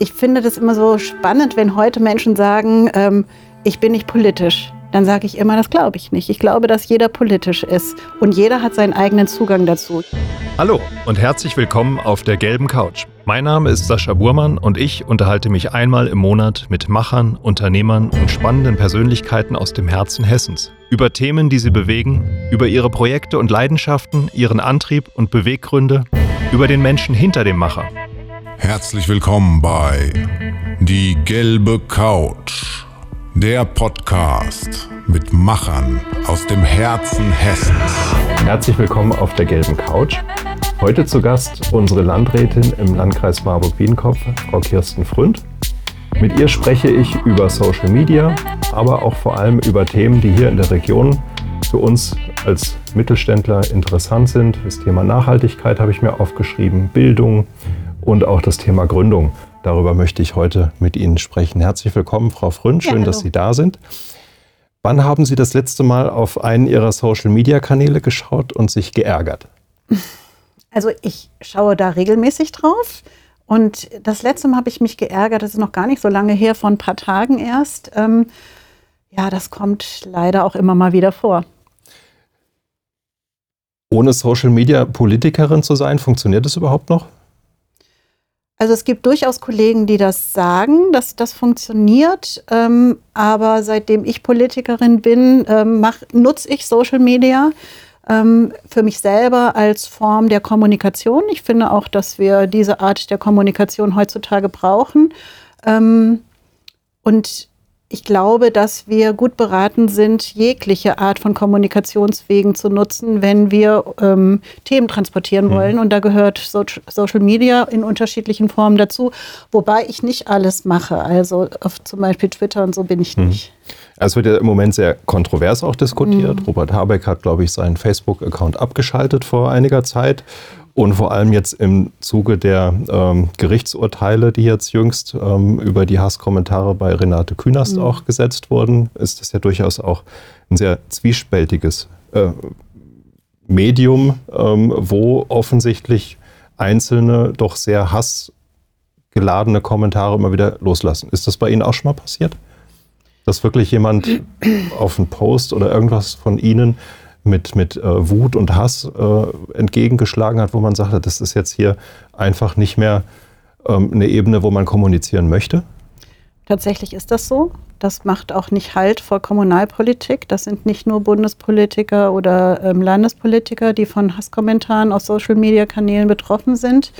ich finde das immer so spannend, wenn heute Menschen sagen, ähm, ich bin nicht politisch. Dann sage ich immer, das glaube ich nicht. Ich glaube, dass jeder politisch ist und jeder hat seinen eigenen Zugang dazu. Hallo und herzlich willkommen auf der gelben Couch. Mein Name ist Sascha Burmann und ich unterhalte mich einmal im Monat mit Machern, Unternehmern und spannenden Persönlichkeiten aus dem Herzen Hessens über Themen, die sie bewegen, über ihre Projekte und Leidenschaften, ihren Antrieb und Beweggründe, über den Menschen hinter dem Macher. Herzlich willkommen bei Die gelbe Couch, der Podcast mit Machern aus dem Herzen Hessens. Herzlich willkommen auf der gelben Couch. Heute zu Gast unsere Landrätin im Landkreis Marburg-Biedenkopf, Frau Kirsten Fründ. Mit ihr spreche ich über Social Media, aber auch vor allem über Themen, die hier in der Region für uns als Mittelständler interessant sind. Das Thema Nachhaltigkeit habe ich mir aufgeschrieben, Bildung, und auch das Thema Gründung. Darüber möchte ich heute mit Ihnen sprechen. Herzlich willkommen, Frau Frünn. Schön, ja, dass Sie da sind. Wann haben Sie das letzte Mal auf einen Ihrer Social-Media-Kanäle geschaut und sich geärgert? Also ich schaue da regelmäßig drauf. Und das letzte Mal habe ich mich geärgert, das ist noch gar nicht so lange her, vor ein paar Tagen erst. Ähm, ja, das kommt leider auch immer mal wieder vor. Ohne Social Media Politikerin zu sein, funktioniert das überhaupt noch? Also es gibt durchaus Kollegen, die das sagen, dass das funktioniert. Ähm, aber seitdem ich Politikerin bin, ähm, nutze ich Social Media ähm, für mich selber als Form der Kommunikation. Ich finde auch, dass wir diese Art der Kommunikation heutzutage brauchen. Ähm, und ich glaube, dass wir gut beraten sind, jegliche Art von Kommunikationswegen zu nutzen, wenn wir ähm, Themen transportieren mhm. wollen. Und da gehört so Social Media in unterschiedlichen Formen dazu, wobei ich nicht alles mache. Also auf zum Beispiel Twitter und so bin ich mhm. nicht. Es wird ja im Moment sehr kontrovers auch diskutiert. Mhm. Robert Habeck hat, glaube ich, seinen Facebook-Account abgeschaltet vor einiger Zeit. Und vor allem jetzt im Zuge der ähm, Gerichtsurteile, die jetzt jüngst ähm, über die Hasskommentare bei Renate Künast mhm. auch gesetzt wurden, ist das ja durchaus auch ein sehr zwiespältiges äh, Medium, ähm, wo offensichtlich Einzelne doch sehr hassgeladene Kommentare immer wieder loslassen. Ist das bei Ihnen auch schon mal passiert? Dass wirklich jemand auf einen Post oder irgendwas von Ihnen mit, mit äh, Wut und Hass äh, entgegengeschlagen hat, wo man sagte, das ist jetzt hier einfach nicht mehr ähm, eine Ebene, wo man kommunizieren möchte? Tatsächlich ist das so. Das macht auch nicht Halt vor Kommunalpolitik. Das sind nicht nur Bundespolitiker oder ähm, Landespolitiker, die von Hasskommentaren auf Social-Media-Kanälen betroffen sind.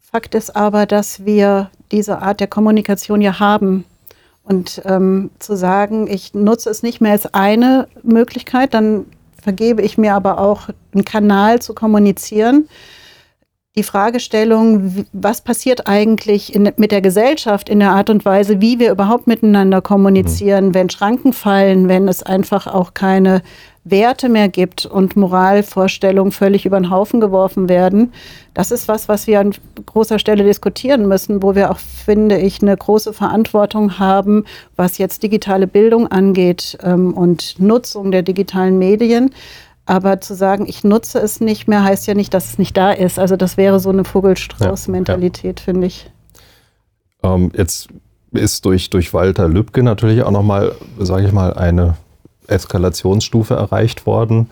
Fakt ist aber, dass wir diese Art der Kommunikation ja haben. Und ähm, zu sagen, ich nutze es nicht mehr als eine Möglichkeit, dann vergebe ich mir aber auch einen Kanal zu kommunizieren. Die Fragestellung, was passiert eigentlich in, mit der Gesellschaft in der Art und Weise, wie wir überhaupt miteinander kommunizieren, mhm. wenn Schranken fallen, wenn es einfach auch keine Werte mehr gibt und Moralvorstellungen völlig über den Haufen geworfen werden. Das ist was, was wir an großer Stelle diskutieren müssen, wo wir auch, finde ich, eine große Verantwortung haben, was jetzt digitale Bildung angeht ähm, und Nutzung der digitalen Medien. Aber zu sagen, ich nutze es nicht mehr, heißt ja nicht, dass es nicht da ist. Also das wäre so eine Vogelstrauß-Mentalität, ja, ja. finde ich. Ähm, jetzt ist durch, durch Walter Lübcke natürlich auch nochmal, sage ich mal, eine Eskalationsstufe erreicht worden,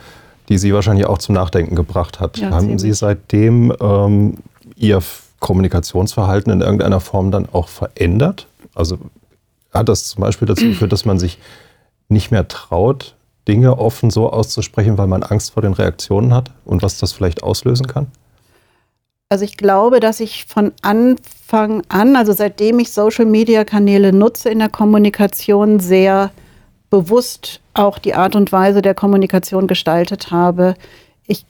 die Sie wahrscheinlich auch zum Nachdenken gebracht hat. Ja, Haben Sie seitdem ähm, Ihr Kommunikationsverhalten in irgendeiner Form dann auch verändert? Also hat das zum Beispiel dazu geführt, dass man sich nicht mehr traut, Dinge offen so auszusprechen, weil man Angst vor den Reaktionen hat und was das vielleicht auslösen kann? Also ich glaube, dass ich von Anfang an, also seitdem ich Social-Media-Kanäle nutze in der Kommunikation, sehr bewusst auch die Art und Weise der Kommunikation gestaltet habe. Ich,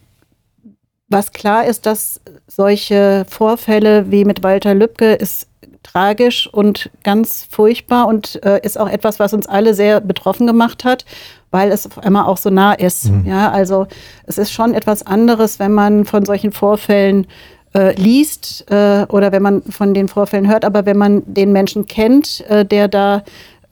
was klar ist, dass solche Vorfälle wie mit Walter Lübcke ist tragisch und ganz furchtbar und äh, ist auch etwas, was uns alle sehr betroffen gemacht hat, weil es auf einmal auch so nah ist. Mhm. Ja, also es ist schon etwas anderes, wenn man von solchen Vorfällen äh, liest äh, oder wenn man von den Vorfällen hört, aber wenn man den Menschen kennt, äh, der da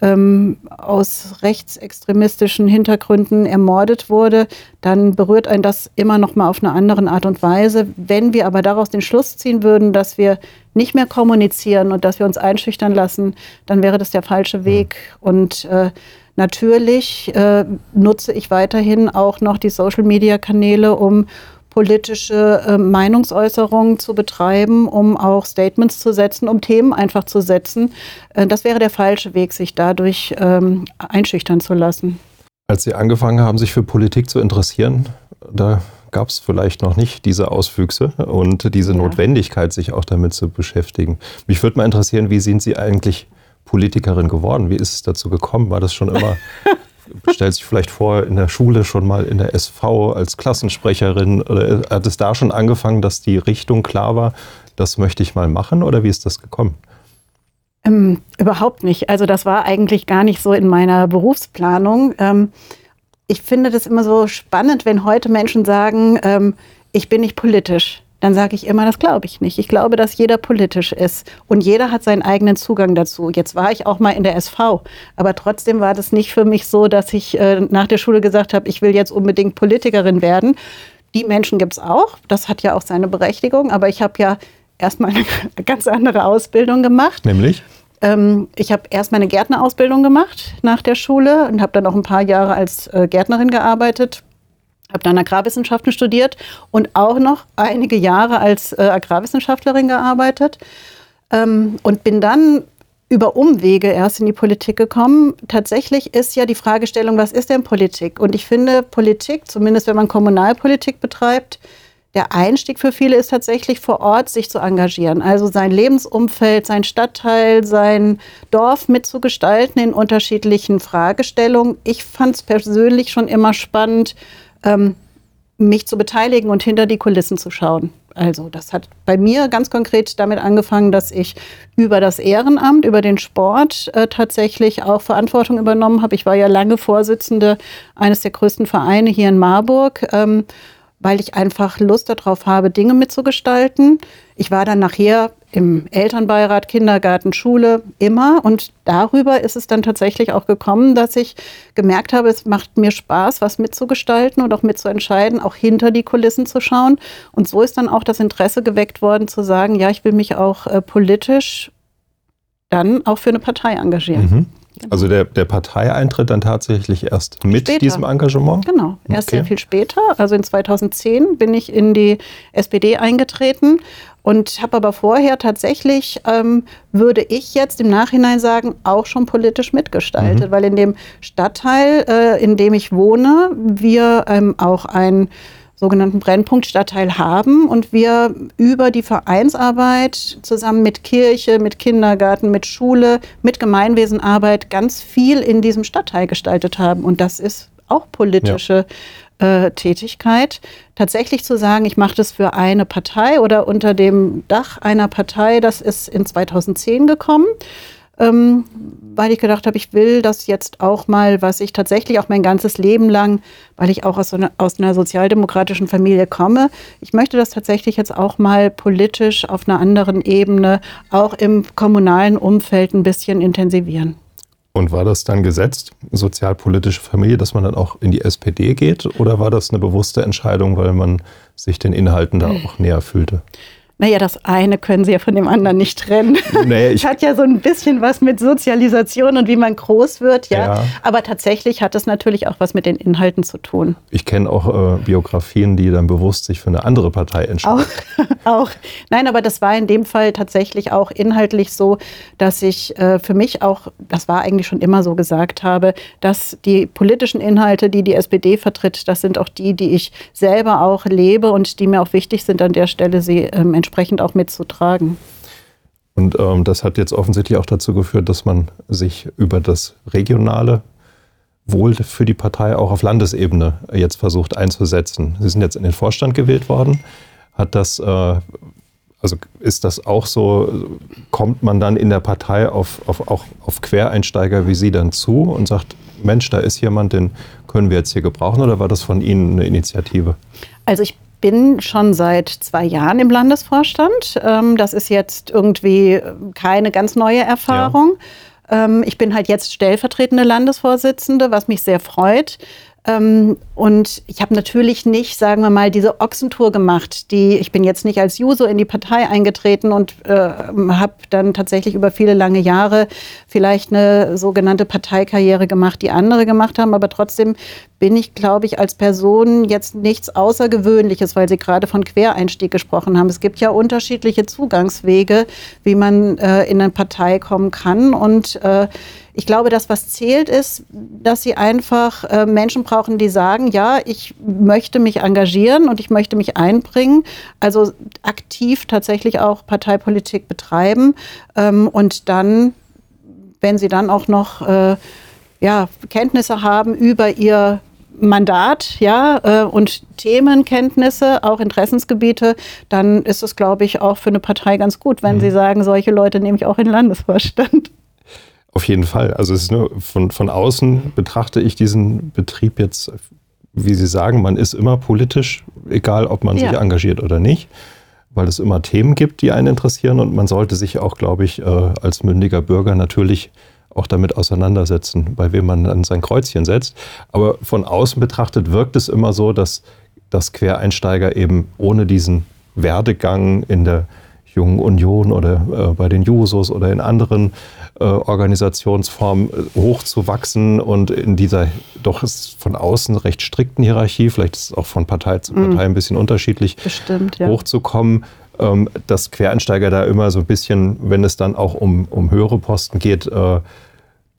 ähm, aus rechtsextremistischen Hintergründen ermordet wurde, dann berührt ein das immer noch mal auf eine andere Art und Weise. Wenn wir aber daraus den Schluss ziehen würden, dass wir nicht mehr kommunizieren und dass wir uns einschüchtern lassen, dann wäre das der falsche Weg. Und äh, natürlich äh, nutze ich weiterhin auch noch die Social-Media-Kanäle, um politische äh, Meinungsäußerungen zu betreiben, um auch Statements zu setzen, um Themen einfach zu setzen. Äh, das wäre der falsche Weg, sich dadurch ähm, einschüchtern zu lassen. Als Sie angefangen haben, sich für Politik zu interessieren, da gab es vielleicht noch nicht diese Auswüchse und diese ja. Notwendigkeit, sich auch damit zu beschäftigen. Mich würde mal interessieren, wie sind Sie eigentlich Politikerin geworden? Wie ist es dazu gekommen? War das schon immer stellt sich vielleicht vor, in der Schule schon mal in der SV als Klassensprecherin. Oder hat es da schon angefangen, dass die Richtung klar war, das möchte ich mal machen? Oder wie ist das gekommen? Ähm, überhaupt nicht. Also das war eigentlich gar nicht so in meiner Berufsplanung. Ähm, ich finde das immer so spannend, wenn heute Menschen sagen, ähm, ich bin nicht politisch dann sage ich immer, das glaube ich nicht. Ich glaube, dass jeder politisch ist und jeder hat seinen eigenen Zugang dazu. Jetzt war ich auch mal in der SV, aber trotzdem war das nicht für mich so, dass ich äh, nach der Schule gesagt habe, ich will jetzt unbedingt Politikerin werden. Die Menschen gibt es auch, das hat ja auch seine Berechtigung, aber ich habe ja erstmal eine ganz andere Ausbildung gemacht. Nämlich? Ähm, ich habe erst meine Gärtnerausbildung gemacht nach der Schule und habe dann auch ein paar Jahre als äh, Gärtnerin gearbeitet habe dann Agrarwissenschaften studiert und auch noch einige Jahre als äh, Agrarwissenschaftlerin gearbeitet ähm, und bin dann über Umwege erst in die Politik gekommen. Tatsächlich ist ja die Fragestellung, was ist denn Politik? Und ich finde, Politik, zumindest wenn man Kommunalpolitik betreibt, der Einstieg für viele ist tatsächlich vor Ort sich zu engagieren, also sein Lebensumfeld, sein Stadtteil, sein Dorf mitzugestalten in unterschiedlichen Fragestellungen. Ich fand es persönlich schon immer spannend, ähm, mich zu beteiligen und hinter die Kulissen zu schauen. Also das hat bei mir ganz konkret damit angefangen, dass ich über das Ehrenamt, über den Sport äh, tatsächlich auch Verantwortung übernommen habe. Ich war ja lange Vorsitzende eines der größten Vereine hier in Marburg. Ähm, weil ich einfach Lust darauf habe, Dinge mitzugestalten. Ich war dann nachher im Elternbeirat, Kindergarten, Schule, immer. Und darüber ist es dann tatsächlich auch gekommen, dass ich gemerkt habe, es macht mir Spaß, was mitzugestalten und auch mitzuentscheiden, auch hinter die Kulissen zu schauen. Und so ist dann auch das Interesse geweckt worden, zu sagen, ja, ich will mich auch äh, politisch dann auch für eine Partei engagieren. Mhm. Genau. Also der, der Parteieintritt dann tatsächlich erst mit später. diesem Engagement? Genau, erst okay. sehr viel später. Also in 2010 bin ich in die SPD eingetreten und habe aber vorher tatsächlich, ähm, würde ich jetzt im Nachhinein sagen, auch schon politisch mitgestaltet, mhm. weil in dem Stadtteil, äh, in dem ich wohne, wir ähm, auch ein sogenannten Brennpunktstadtteil haben und wir über die Vereinsarbeit zusammen mit Kirche, mit Kindergarten, mit Schule, mit Gemeinwesenarbeit ganz viel in diesem Stadtteil gestaltet haben. Und das ist auch politische ja. Äh, Tätigkeit. Tatsächlich zu sagen, ich mache das für eine Partei oder unter dem Dach einer Partei, das ist in 2010 gekommen ähm, weil ich gedacht habe, ich will das jetzt auch mal, was ich tatsächlich auch mein ganzes Leben lang, weil ich auch aus, so einer, aus einer sozialdemokratischen Familie komme, ich möchte das tatsächlich jetzt auch mal politisch auf einer anderen Ebene, auch im kommunalen Umfeld ein bisschen intensivieren. Und war das dann gesetzt, sozialpolitische Familie, dass man dann auch in die SPD geht? Oder war das eine bewusste Entscheidung, weil man sich den Inhalten da auch näher fühlte? Naja, das eine können Sie ja von dem anderen nicht trennen. Naja, ich hat ja so ein bisschen was mit Sozialisation und wie man groß wird, ja. ja. Aber tatsächlich hat es natürlich auch was mit den Inhalten zu tun. Ich kenne auch äh, Biografien, die dann bewusst sich für eine andere Partei entscheiden. Auch, auch. Nein, aber das war in dem Fall tatsächlich auch inhaltlich so, dass ich äh, für mich auch, das war eigentlich schon immer so gesagt habe, dass die politischen Inhalte, die die SPD vertritt, das sind auch die, die ich selber auch lebe und die mir auch wichtig sind, an der Stelle sie ähm, entsprechend auch mitzutragen. Und ähm, das hat jetzt offensichtlich auch dazu geführt, dass man sich über das regionale Wohl für die Partei auch auf Landesebene jetzt versucht einzusetzen. Sie sind jetzt in den Vorstand gewählt worden. Hat das, äh, also ist das auch so, kommt man dann in der Partei auf, auf, auch auf Quereinsteiger wie Sie dann zu und sagt, Mensch, da ist jemand, den können wir jetzt hier gebrauchen oder war das von Ihnen eine Initiative? Also ich bin schon seit zwei Jahren im Landesvorstand. Ähm, das ist jetzt irgendwie keine ganz neue Erfahrung. Ähm, ich bin halt jetzt stellvertretende Landesvorsitzende, was mich sehr freut. Ähm, und ich habe natürlich nicht, sagen wir mal, diese Ochsentour gemacht. Die, ich bin jetzt nicht als Juso in die Partei eingetreten und äh, habe dann tatsächlich über viele lange Jahre vielleicht eine sogenannte Parteikarriere gemacht, die andere gemacht haben. Aber trotzdem bin ich, glaube ich, als Person jetzt nichts Außergewöhnliches, weil Sie gerade von Quereinstieg gesprochen haben. Es gibt ja unterschiedliche Zugangswege, wie man äh, in eine Partei kommen kann. Und äh, ich glaube, das, was zählt, ist, dass sie einfach äh, Menschen brauchen, die sagen, ja, ich möchte mich engagieren und ich möchte mich einbringen, also aktiv tatsächlich auch Parteipolitik betreiben ähm, und dann, wenn sie dann auch noch äh, ja, Kenntnisse haben über ihr Mandat, ja, äh, und Themenkenntnisse, auch Interessensgebiete, dann ist es, glaube ich, auch für eine Partei ganz gut, wenn mhm. sie sagen, solche Leute nehme ich auch in den Landesvorstand. Auf jeden Fall. Also es ist nur von, von außen betrachte ich diesen Betrieb jetzt, wie Sie sagen, man ist immer politisch, egal ob man ja. sich engagiert oder nicht, weil es immer Themen gibt, die einen interessieren und man sollte sich auch, glaube ich, äh, als mündiger Bürger natürlich auch damit auseinandersetzen, bei wem man dann sein Kreuzchen setzt. Aber von außen betrachtet wirkt es immer so, dass, dass Quereinsteiger eben ohne diesen Werdegang in der Jungen Union oder äh, bei den Jusos oder in anderen äh, Organisationsformen äh, hochzuwachsen und in dieser doch ist von außen recht strikten Hierarchie, vielleicht ist es auch von Partei zu Partei mm. ein bisschen unterschiedlich, Bestimmt, ja. hochzukommen, ähm, dass Quereinsteiger da immer so ein bisschen, wenn es dann auch um, um höhere Posten geht, äh,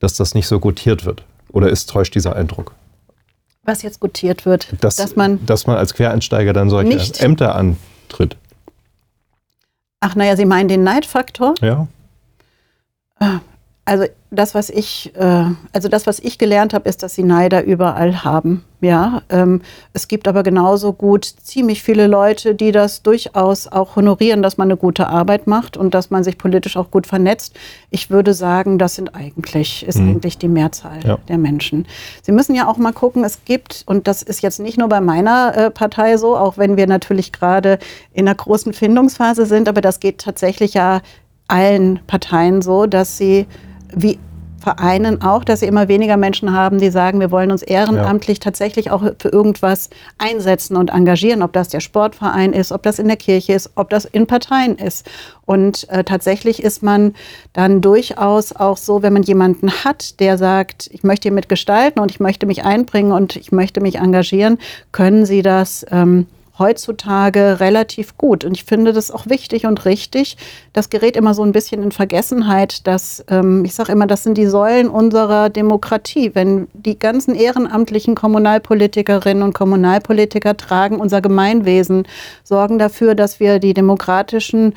dass das nicht so gutiert wird. Oder ist täuscht dieser Eindruck? Was jetzt gutiert wird, dass, dass man, dass man als Quereinsteiger dann solche Ämter antritt. Ach, naja, Sie meinen den Neidfaktor? Ja. Also das, was ich, äh, also das, was ich gelernt habe, ist, dass sie Neider überall haben. Ja, ähm, es gibt aber genauso gut ziemlich viele Leute, die das durchaus auch honorieren, dass man eine gute Arbeit macht und dass man sich politisch auch gut vernetzt. Ich würde sagen, das sind eigentlich, ist mhm. eigentlich die Mehrzahl ja. der Menschen. Sie müssen ja auch mal gucken, es gibt, und das ist jetzt nicht nur bei meiner äh, Partei so, auch wenn wir natürlich gerade in einer großen Findungsphase sind, aber das geht tatsächlich ja allen Parteien so, dass sie wie Vereinen auch, dass sie immer weniger Menschen haben, die sagen, wir wollen uns ehrenamtlich ja. tatsächlich auch für irgendwas einsetzen und engagieren, ob das der Sportverein ist, ob das in der Kirche ist, ob das in Parteien ist. Und äh, tatsächlich ist man dann durchaus auch so, wenn man jemanden hat, der sagt, ich möchte hier mitgestalten und ich möchte mich einbringen und ich möchte mich engagieren, können sie das ähm, heutzutage relativ gut. Und ich finde das auch wichtig und richtig. Das gerät immer so ein bisschen in Vergessenheit, dass, ähm, ich sage immer, das sind die Säulen unserer Demokratie. Wenn die ganzen ehrenamtlichen Kommunalpolitikerinnen und Kommunalpolitiker tragen unser Gemeinwesen, sorgen dafür, dass wir die demokratischen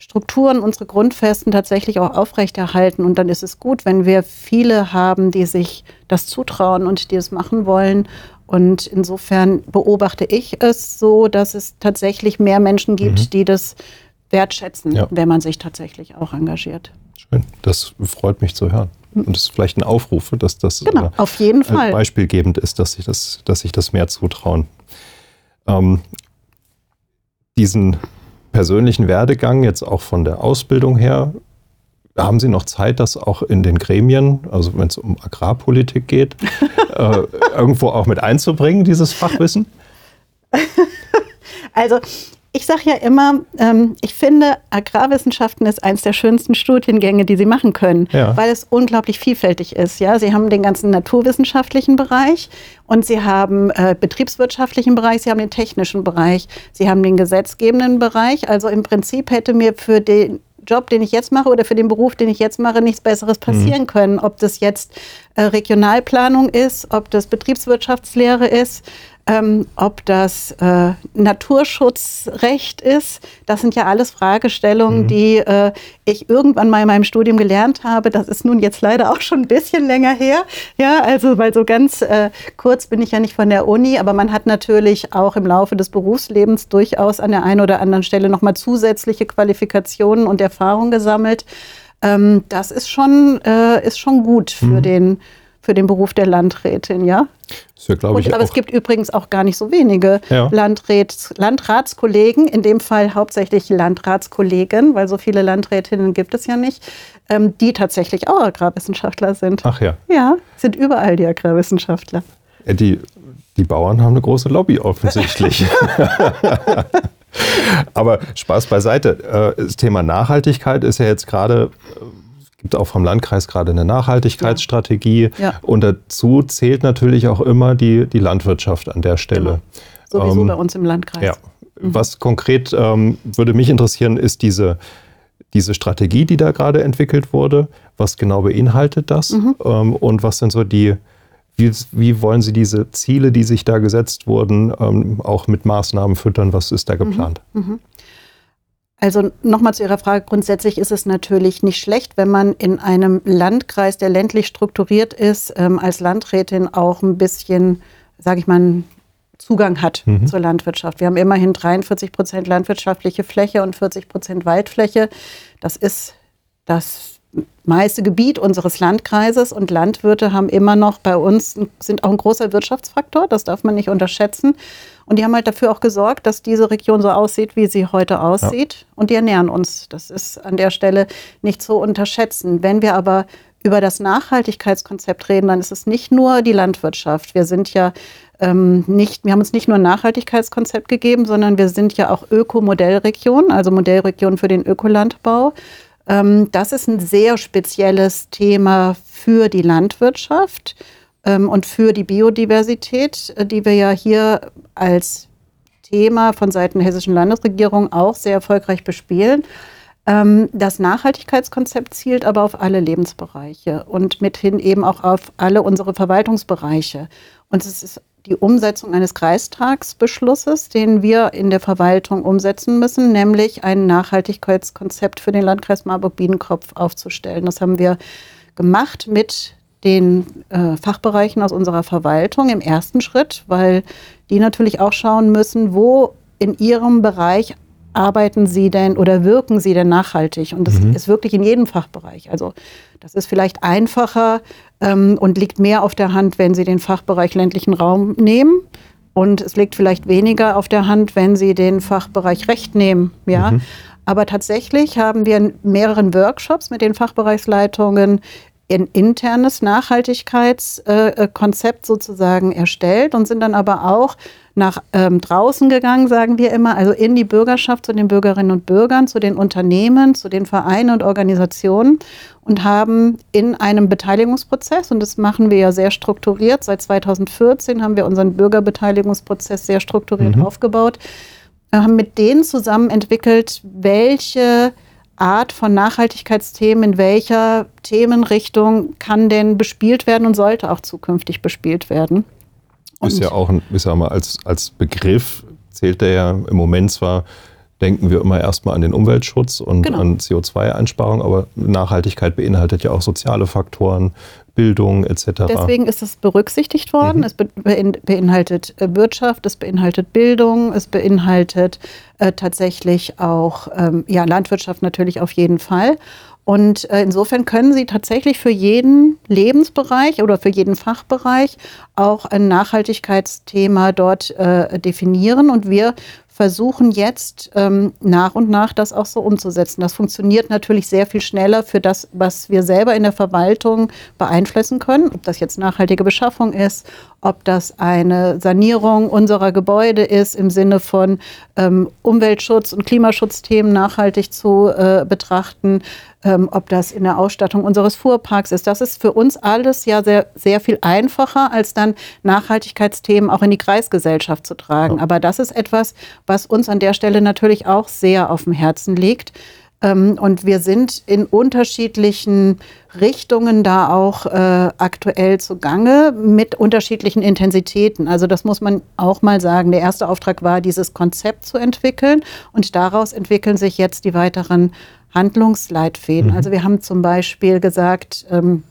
Strukturen, unsere Grundfesten tatsächlich auch aufrechterhalten. Und dann ist es gut, wenn wir viele haben, die sich das zutrauen und die es machen wollen und insofern beobachte ich es so, dass es tatsächlich mehr Menschen gibt, mhm. die das wertschätzen, ja. wenn man sich tatsächlich auch engagiert. Schön, das freut mich zu hören. Mhm. Und es ist vielleicht ein Aufruf, dass das genau, auf jeden Fall. beispielgebend ist, dass sich das, dass sich das mehr zutrauen. Ähm, diesen persönlichen Werdegang jetzt auch von der Ausbildung her haben Sie noch Zeit, das auch in den Gremien, also wenn es um Agrarpolitik geht, äh, irgendwo auch mit einzubringen, dieses Fachwissen? Also ich sage ja immer, ähm, ich finde, Agrarwissenschaften ist eines der schönsten Studiengänge, die Sie machen können, ja. weil es unglaublich vielfältig ist. Ja? Sie haben den ganzen naturwissenschaftlichen Bereich und Sie haben äh, betriebswirtschaftlichen Bereich, Sie haben den technischen Bereich, Sie haben den gesetzgebenden Bereich. Also im Prinzip hätte mir für den Job, den ich jetzt mache oder für den Beruf, den ich jetzt mache, nichts Besseres passieren mhm. können. Ob das jetzt äh, Regionalplanung ist, ob das Betriebswirtschaftslehre ist, ähm, ob das äh, Naturschutzrecht ist. Das sind ja alles Fragestellungen, mhm. die äh, ich irgendwann mal in meinem Studium gelernt habe. Das ist nun jetzt leider auch schon ein bisschen länger her. Ja, also weil so ganz äh, kurz bin ich ja nicht von der Uni, aber man hat natürlich auch im Laufe des Berufslebens durchaus an der einen oder anderen Stelle nochmal zusätzliche Qualifikationen und Erfahrungen gesammelt. Ähm, das ist schon, äh, ist schon gut für mhm. den für den Beruf der Landrätin, ja. Ja, und, ich, aber es gibt übrigens auch gar nicht so wenige ja. Landräts, Landratskollegen, in dem Fall hauptsächlich Landratskollegen, weil so viele Landrätinnen gibt es ja nicht, ähm, die tatsächlich auch Agrarwissenschaftler sind. Ach ja. Ja, sind überall die Agrarwissenschaftler. Die, die Bauern haben eine große Lobby offensichtlich. aber Spaß beiseite. Äh, das Thema Nachhaltigkeit ist ja jetzt gerade gibt auch vom Landkreis gerade eine Nachhaltigkeitsstrategie. Ja. Und dazu zählt natürlich auch immer die, die Landwirtschaft an der Stelle. Genau. Sowieso ähm, bei uns im Landkreis. Ja. Mhm. Was konkret ähm, würde mich interessieren, ist diese, diese Strategie, die da gerade entwickelt wurde. Was genau beinhaltet das? Mhm. Ähm, und was sind so die, wie, wie, wollen Sie diese Ziele, die sich da gesetzt wurden, ähm, auch mit Maßnahmen füttern? Was ist da mhm. geplant? Mhm. Also nochmal zu Ihrer Frage. Grundsätzlich ist es natürlich nicht schlecht, wenn man in einem Landkreis, der ländlich strukturiert ist, ähm, als Landrätin auch ein bisschen, sage ich mal, Zugang hat mhm. zur Landwirtschaft. Wir haben immerhin 43 Prozent landwirtschaftliche Fläche und 40 Prozent Waldfläche. Das ist das meiste Gebiet unseres Landkreises und Landwirte haben immer noch bei uns, sind auch ein großer Wirtschaftsfaktor, das darf man nicht unterschätzen. Und die haben halt dafür auch gesorgt, dass diese Region so aussieht, wie sie heute aussieht. Ja. Und die ernähren uns. Das ist an der Stelle nicht zu unterschätzen. Wenn wir aber über das Nachhaltigkeitskonzept reden, dann ist es nicht nur die Landwirtschaft. Wir sind ja ähm, nicht, wir haben uns nicht nur ein Nachhaltigkeitskonzept gegeben, sondern wir sind ja auch Ökomodellregion, also Modellregion für den Ökolandbau. Ähm, das ist ein sehr spezielles Thema für die Landwirtschaft ähm, und für die Biodiversität, äh, die wir ja hier als Thema von Seiten der hessischen Landesregierung auch sehr erfolgreich bespielen. Ähm, das Nachhaltigkeitskonzept zielt aber auf alle Lebensbereiche und mithin eben auch auf alle unsere Verwaltungsbereiche. Und es ist die Umsetzung eines Kreistagsbeschlusses, den wir in der Verwaltung umsetzen müssen, nämlich ein Nachhaltigkeitskonzept für den Landkreis Marburg-Biedenkopf aufzustellen. Das haben wir gemacht mit den äh, Fachbereichen aus unserer Verwaltung im ersten Schritt, weil die natürlich auch schauen müssen, wo in ihrem Bereich arbeiten Sie denn oder wirken Sie denn nachhaltig? Und das mhm. ist wirklich in jedem Fachbereich. Also das ist vielleicht einfacher ähm, und liegt mehr auf der Hand, wenn Sie den Fachbereich ländlichen Raum nehmen. Und es liegt vielleicht weniger auf der Hand, wenn Sie den Fachbereich Recht nehmen. Ja? Mhm. Aber tatsächlich haben wir in mehreren Workshops mit den Fachbereichsleitungen ein internes Nachhaltigkeitskonzept äh, sozusagen erstellt und sind dann aber auch nach ähm, draußen gegangen, sagen wir immer, also in die Bürgerschaft, zu den Bürgerinnen und Bürgern, zu den Unternehmen, zu den Vereinen und Organisationen und haben in einem Beteiligungsprozess, und das machen wir ja sehr strukturiert, seit 2014 haben wir unseren Bürgerbeteiligungsprozess sehr strukturiert mhm. aufgebaut, haben mit denen zusammen entwickelt, welche Art von Nachhaltigkeitsthemen, in welcher Themenrichtung kann denn bespielt werden und sollte auch zukünftig bespielt werden. Und ist ja auch, ein, ich sag mal, als, als Begriff zählt der ja im Moment zwar, denken wir immer erstmal an den Umweltschutz und genau. an CO2-Einsparung, aber Nachhaltigkeit beinhaltet ja auch soziale Faktoren, Bildung etc. Deswegen ist es berücksichtigt worden. Mhm. Es beinhaltet äh, Wirtschaft, es beinhaltet Bildung, es beinhaltet äh, tatsächlich auch ähm, ja, Landwirtschaft natürlich auf jeden Fall. Und äh, insofern können Sie tatsächlich für jeden Lebensbereich oder für jeden Fachbereich auch ein Nachhaltigkeitsthema dort äh, definieren. Und wir versuchen jetzt ähm, nach und nach das auch so umzusetzen. Das funktioniert natürlich sehr viel schneller für das, was wir selber in der Verwaltung beeinflussen können, ob das jetzt nachhaltige Beschaffung ist, ob das eine Sanierung unserer Gebäude ist im Sinne von ähm, Umweltschutz und Klimaschutzthemen nachhaltig zu äh, betrachten, ähm, ob das in der Ausstattung unseres Fuhrparks ist. Das ist für uns alles ja sehr, sehr viel einfacher, als dann Nachhaltigkeitsthemen auch in die Kreisgesellschaft zu tragen. Aber das ist etwas, was uns an der Stelle natürlich auch sehr auf dem Herzen liegt. Ähm, und wir sind in unterschiedlichen Richtungen da auch äh, aktuell zugange mit unterschiedlichen Intensitäten. Also das muss man auch mal sagen. Der erste Auftrag war, dieses Konzept zu entwickeln und daraus entwickeln sich jetzt die weiteren Handlungsleitfäden. Mhm. Also wir haben zum Beispiel gesagt, ähm,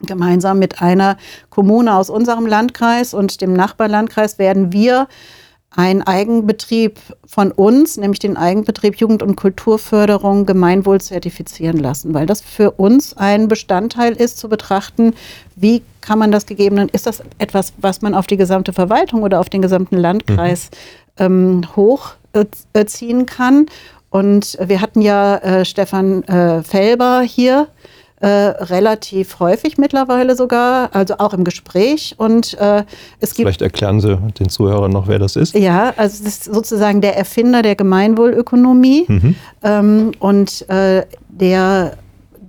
gemeinsam mit einer Kommune aus unserem Landkreis und dem Nachbarlandkreis werden wir ein Eigenbetrieb von uns, nämlich den Eigenbetrieb Jugend- und Kulturförderung, Gemeinwohl zertifizieren lassen, weil das für uns ein Bestandteil ist, zu betrachten, wie kann man das gegebenen, ist das etwas, was man auf die gesamte Verwaltung oder auf den gesamten Landkreis mhm. ähm, hochziehen kann. Und wir hatten ja äh, Stefan äh, Felber hier äh, relativ häufig mittlerweile sogar, also auch im Gespräch. Und äh, es gibt. Vielleicht erklären Sie den Zuhörern noch, wer das ist. Ja, also das ist sozusagen der Erfinder der Gemeinwohlökonomie mhm. ähm, und äh, der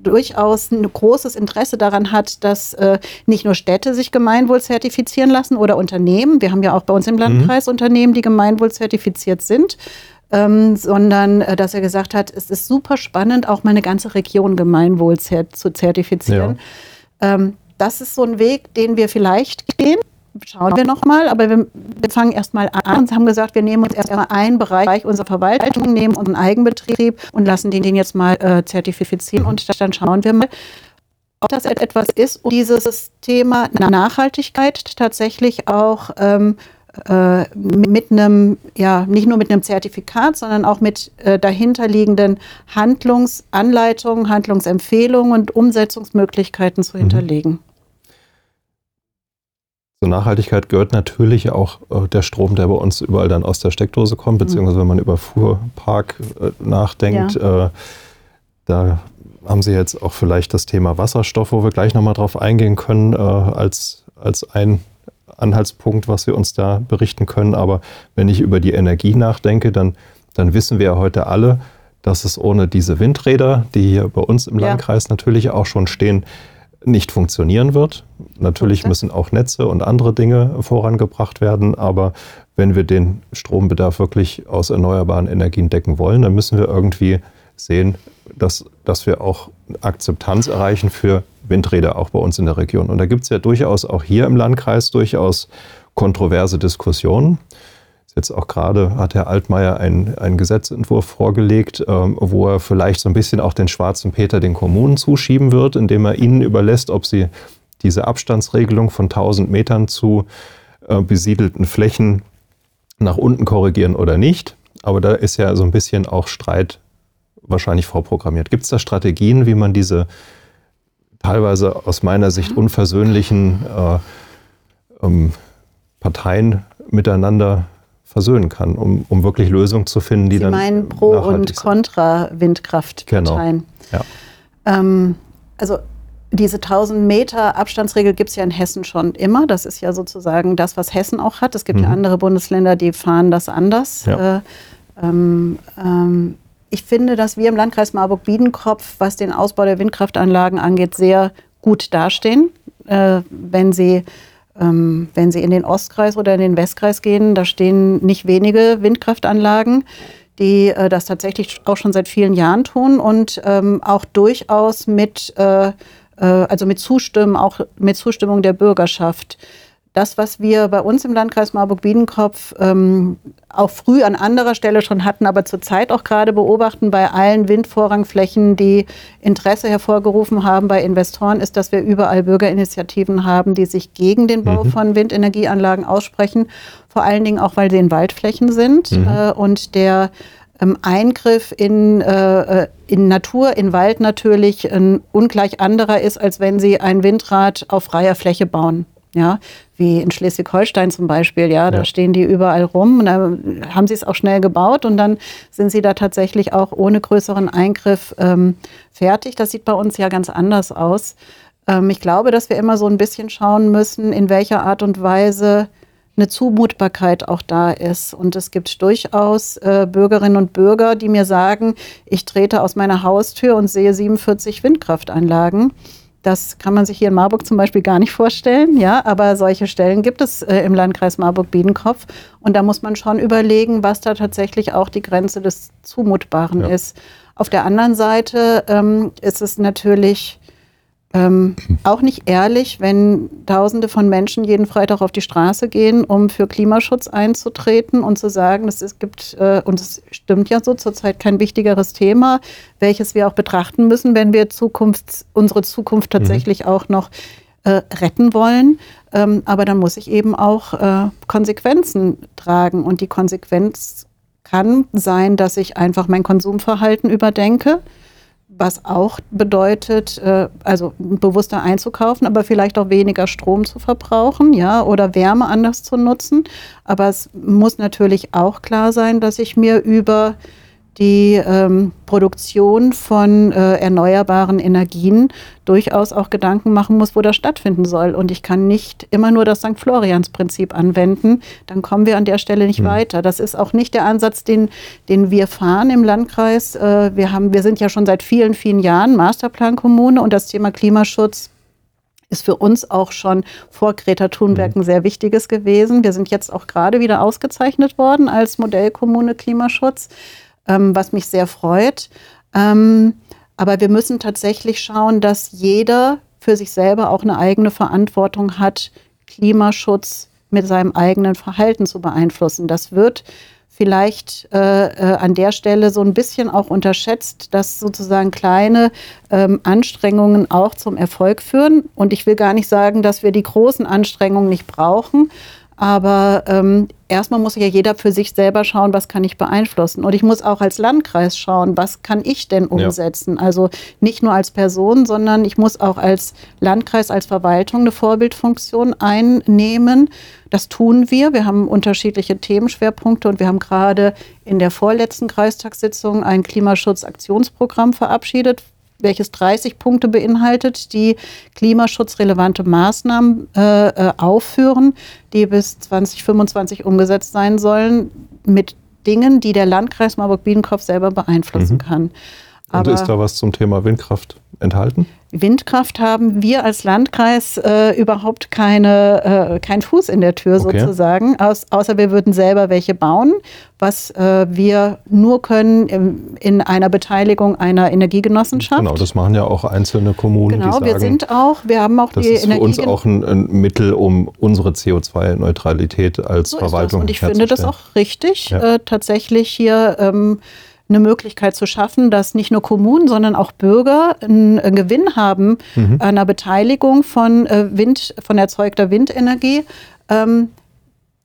durchaus ein großes Interesse daran hat, dass äh, nicht nur Städte sich Gemeinwohl zertifizieren lassen oder Unternehmen. Wir haben ja auch bei uns im mhm. Landkreis mhm. Unternehmen, die Gemeinwohl zertifiziert sind ähm, sondern äh, dass er gesagt hat, es ist super spannend, auch mal eine ganze Region Gemeinwohl zu zertifizieren. Ja. Ähm, das ist so ein Weg, den wir vielleicht gehen. Schauen wir nochmal, aber wir, wir fangen erstmal an und haben gesagt, wir nehmen uns erstmal einen Bereich unserer Verwaltung, nehmen unseren Eigenbetrieb und lassen den, den jetzt mal äh, zertifizieren und dann schauen wir mal, ob das etwas ist, um dieses Thema Nachhaltigkeit tatsächlich auch ähm, äh, mit einem, ja, nicht nur mit einem Zertifikat, sondern auch mit äh, dahinterliegenden Handlungsanleitungen, Handlungsempfehlungen und Umsetzungsmöglichkeiten zu mhm. hinterlegen. Zur Nachhaltigkeit gehört natürlich auch äh, der Strom, der bei uns überall dann aus der Steckdose kommt, mhm. beziehungsweise wenn man über Fuhrpark äh, nachdenkt, ja. Äh, da haben Sie jetzt auch vielleicht das Thema Wasserstoff, wo wir gleich nochmal drauf eingehen können, äh, als, als ein Anhaltspunkt, was wir uns da berichten können. Aber wenn ich über die Energie nachdenke, dann, dann wissen wir ja heute alle, dass es ohne diese Windräder, die hier bei uns im ja. Landkreis natürlich auch schon stehen, nicht funktionieren wird. Natürlich müssen auch Netze und andere Dinge vorangebracht werden, aber wenn wir den Strombedarf wirklich aus erneuerbaren Energien decken wollen, dann müssen wir irgendwie sehen, dass, dass wir auch Akzeptanz erreichen für Windräder auch bei uns in der Region. Und da gibt es ja durchaus auch hier im Landkreis durchaus kontroverse Diskussionen. Jetzt auch gerade hat Herr Altmaier einen, einen Gesetzentwurf vorgelegt, ähm, wo er vielleicht so ein bisschen auch den schwarzen Peter den Kommunen zuschieben wird, indem er ihnen überlässt, ob sie diese Abstandsregelung von 1000 Metern zu äh, besiedelten Flächen nach unten korrigieren oder nicht. Aber da ist ja so ein bisschen auch Streit wahrscheinlich vorprogrammiert. Gibt es da Strategien, wie man diese teilweise aus meiner Sicht unversöhnlichen äh, ähm, Parteien miteinander versöhnen kann, um, um wirklich Lösungen zu finden, die Sie dann. Meinen Pro- und Contra-Windkraftparteien. Genau. Ja. Ähm, also diese 1000 Meter Abstandsregel gibt es ja in Hessen schon immer. Das ist ja sozusagen das, was Hessen auch hat. Es gibt mhm. ja andere Bundesländer, die fahren das anders. Ja. Äh, ähm, ähm, ich finde, dass wir im Landkreis Marburg-Biedenkopf, was den Ausbau der Windkraftanlagen angeht, sehr gut dastehen. Äh, wenn Sie ähm, wenn Sie in den Ostkreis oder in den Westkreis gehen, da stehen nicht wenige Windkraftanlagen, die äh, das tatsächlich auch schon seit vielen Jahren tun und ähm, auch durchaus mit, äh, äh also mit Zustimmung, auch mit Zustimmung der Bürgerschaft das, was wir bei uns im Landkreis Marburg-Biedenkopf ähm, auch früh an anderer Stelle schon hatten, aber zurzeit auch gerade beobachten bei allen Windvorrangflächen, die Interesse hervorgerufen haben bei Investoren, ist, dass wir überall Bürgerinitiativen haben, die sich gegen den Bau mhm. von Windenergieanlagen aussprechen. Vor allen Dingen auch, weil sie in Waldflächen sind mhm. äh, und der ähm, Eingriff in, äh, äh in Natur, in Wald natürlich ein ungleich anderer ist, als wenn Sie ein Windrad auf freier Fläche bauen ja, wie in Schleswig-Holstein zum Beispiel, ja, da ja. stehen die überall rum und da haben sie es auch schnell gebaut und dann sind sie da tatsächlich auch ohne größeren Eingriff ähm, fertig. Das sieht bei uns ja ganz anders aus. Ähm, ich glaube, dass wir immer so ein bisschen schauen müssen, in welcher Art und Weise eine Zumutbarkeit auch da ist. Und es gibt durchaus äh, Bürgerinnen und Bürger, die mir sagen, ich trete aus meiner Haustür und sehe 47 Windkraftanlagen. Das kann man sich hier in Marburg zum Beispiel gar nicht vorstellen, ja, aber solche Stellen gibt es äh, im Landkreis Marburg-Biedenkopf. Und da muss man schon überlegen, was da tatsächlich auch die Grenze des Zumutbaren ja. ist. Auf der anderen Seite ähm, ist es natürlich ähm, auch nicht ehrlich, wenn Tausende von Menschen jeden Freitag auf die Straße gehen, um für Klimaschutz einzutreten und zu sagen, es gibt, äh, und es stimmt ja so, zurzeit kein wichtigeres Thema, welches wir auch betrachten müssen, wenn wir Zukunft, unsere Zukunft mhm. tatsächlich mhm. auch noch äh, retten wollen. Ähm, aber dann muss ich eben auch äh, Konsequenzen tragen. Und die Konsequenz kann sein, dass ich einfach mein Konsumverhalten überdenke was auch bedeutet, äh, also bewusster einzukaufen, aber vielleicht auch weniger Strom zu verbrauchen, ja, oder Wärme anders zu nutzen. Aber es muss natürlich auch klar sein, dass ich mir über die ähm, Produktion von äh, erneuerbaren Energien durchaus auch Gedanken machen muss, wo das stattfinden soll. Und ich kann nicht immer nur das St. Florians-Prinzip anwenden. Dann kommen wir an der Stelle nicht mhm. weiter. Das ist auch nicht der Ansatz, den, den wir fahren im Landkreis. Äh, wir, haben, wir sind ja schon seit vielen, vielen Jahren Masterplan-Kommune und das Thema Klimaschutz ist für uns auch schon vor Greta Thunberg mhm. ein sehr wichtiges gewesen. Wir sind jetzt auch gerade wieder ausgezeichnet worden als Modellkommune Klimaschutz ähm, was mich sehr freut. Ähm, aber wir müssen tatsächlich schauen, dass jeder für sich selber auch eine eigene Verantwortung hat, Klimaschutz mit seinem eigenen Verhalten zu beeinflussen. Das wird vielleicht äh, äh, an der Stelle so ein bisschen auch unterschätzt, dass sozusagen kleine ähm, Anstrengungen auch zum Erfolg führen. Und ich will gar nicht sagen, dass wir die großen Anstrengungen nicht brauchen, aber ähm, erstmal muss ja jeder für sich selber schauen, was kann ich beeinflussen. Und ich muss auch als Landkreis schauen, was kann ich denn umsetzen. Ja. Also nicht nur als Person, sondern ich muss auch als Landkreis, als Verwaltung eine Vorbildfunktion einnehmen. Das tun wir. Wir haben unterschiedliche Themenschwerpunkte und wir haben gerade in der vorletzten Kreistagssitzung ein Klimaschutzaktionsprogramm verabschiedet, welches 30 Punkte beinhaltet, die klimaschutzrelevante Maßnahmen äh, äh aufführen, die bis 2025 umgesetzt sein sollen, mit Dingen, die der Landkreis Marburg-Biedenkopf selber beeinflussen mhm. kann. Aber Und ist da was zum Thema Windkraft enthalten? Windkraft haben wir als Landkreis äh, überhaupt keine, äh, keinen Fuß in der Tür okay. sozusagen, aus, außer wir würden selber welche bauen, was äh, wir nur können im, in einer Beteiligung einer Energiegenossenschaft. Genau, das machen ja auch einzelne Kommunen. Genau, die wir sind auch, wir haben auch das die ist für uns auch ein, ein, Mittel, um unsere CO2-Neutralität als so Verwaltung Und ich finde das auch richtig, ja. Äh, tatsächlich hier ähm, eine Möglichkeit zu schaffen, dass nicht nur Kommunen, sondern auch Bürger einen, Gewinn haben mhm. an der Beteiligung von äh, Wind, von erzeugter Windenergie. Ähm,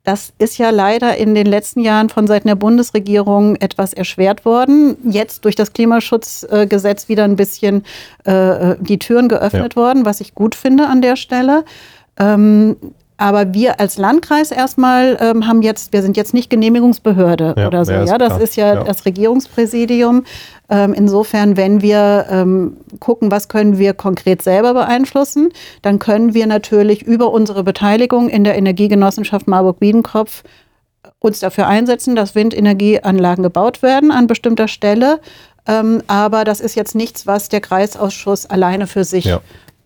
das ist ja leider in den letzten Jahren von Seiten der Bundesregierung etwas erschwert worden. Jetzt durch das Klimaschutzgesetz wieder ein bisschen äh, die Türen geöffnet ja. worden, was ich gut finde an der Stelle. Ähm, aber wir als Landkreis erstmal ähm, haben jetzt, wir sind jetzt nicht Genehmigungsbehörde ja, oder so. Ja, das klar. ist ja, ja, das Regierungspräsidium. Ähm, insofern, wenn wir ähm, gucken, was können wir konkret selber beeinflussen, dann können wir natürlich über unsere Beteiligung in der Energiegenossenschaft Marburg-Biedenkopf uns dafür einsetzen, dass Windenergieanlagen gebaut werden an bestimmter Stelle. Ähm, aber das ist jetzt nichts, was der Kreisausschuss alleine für sich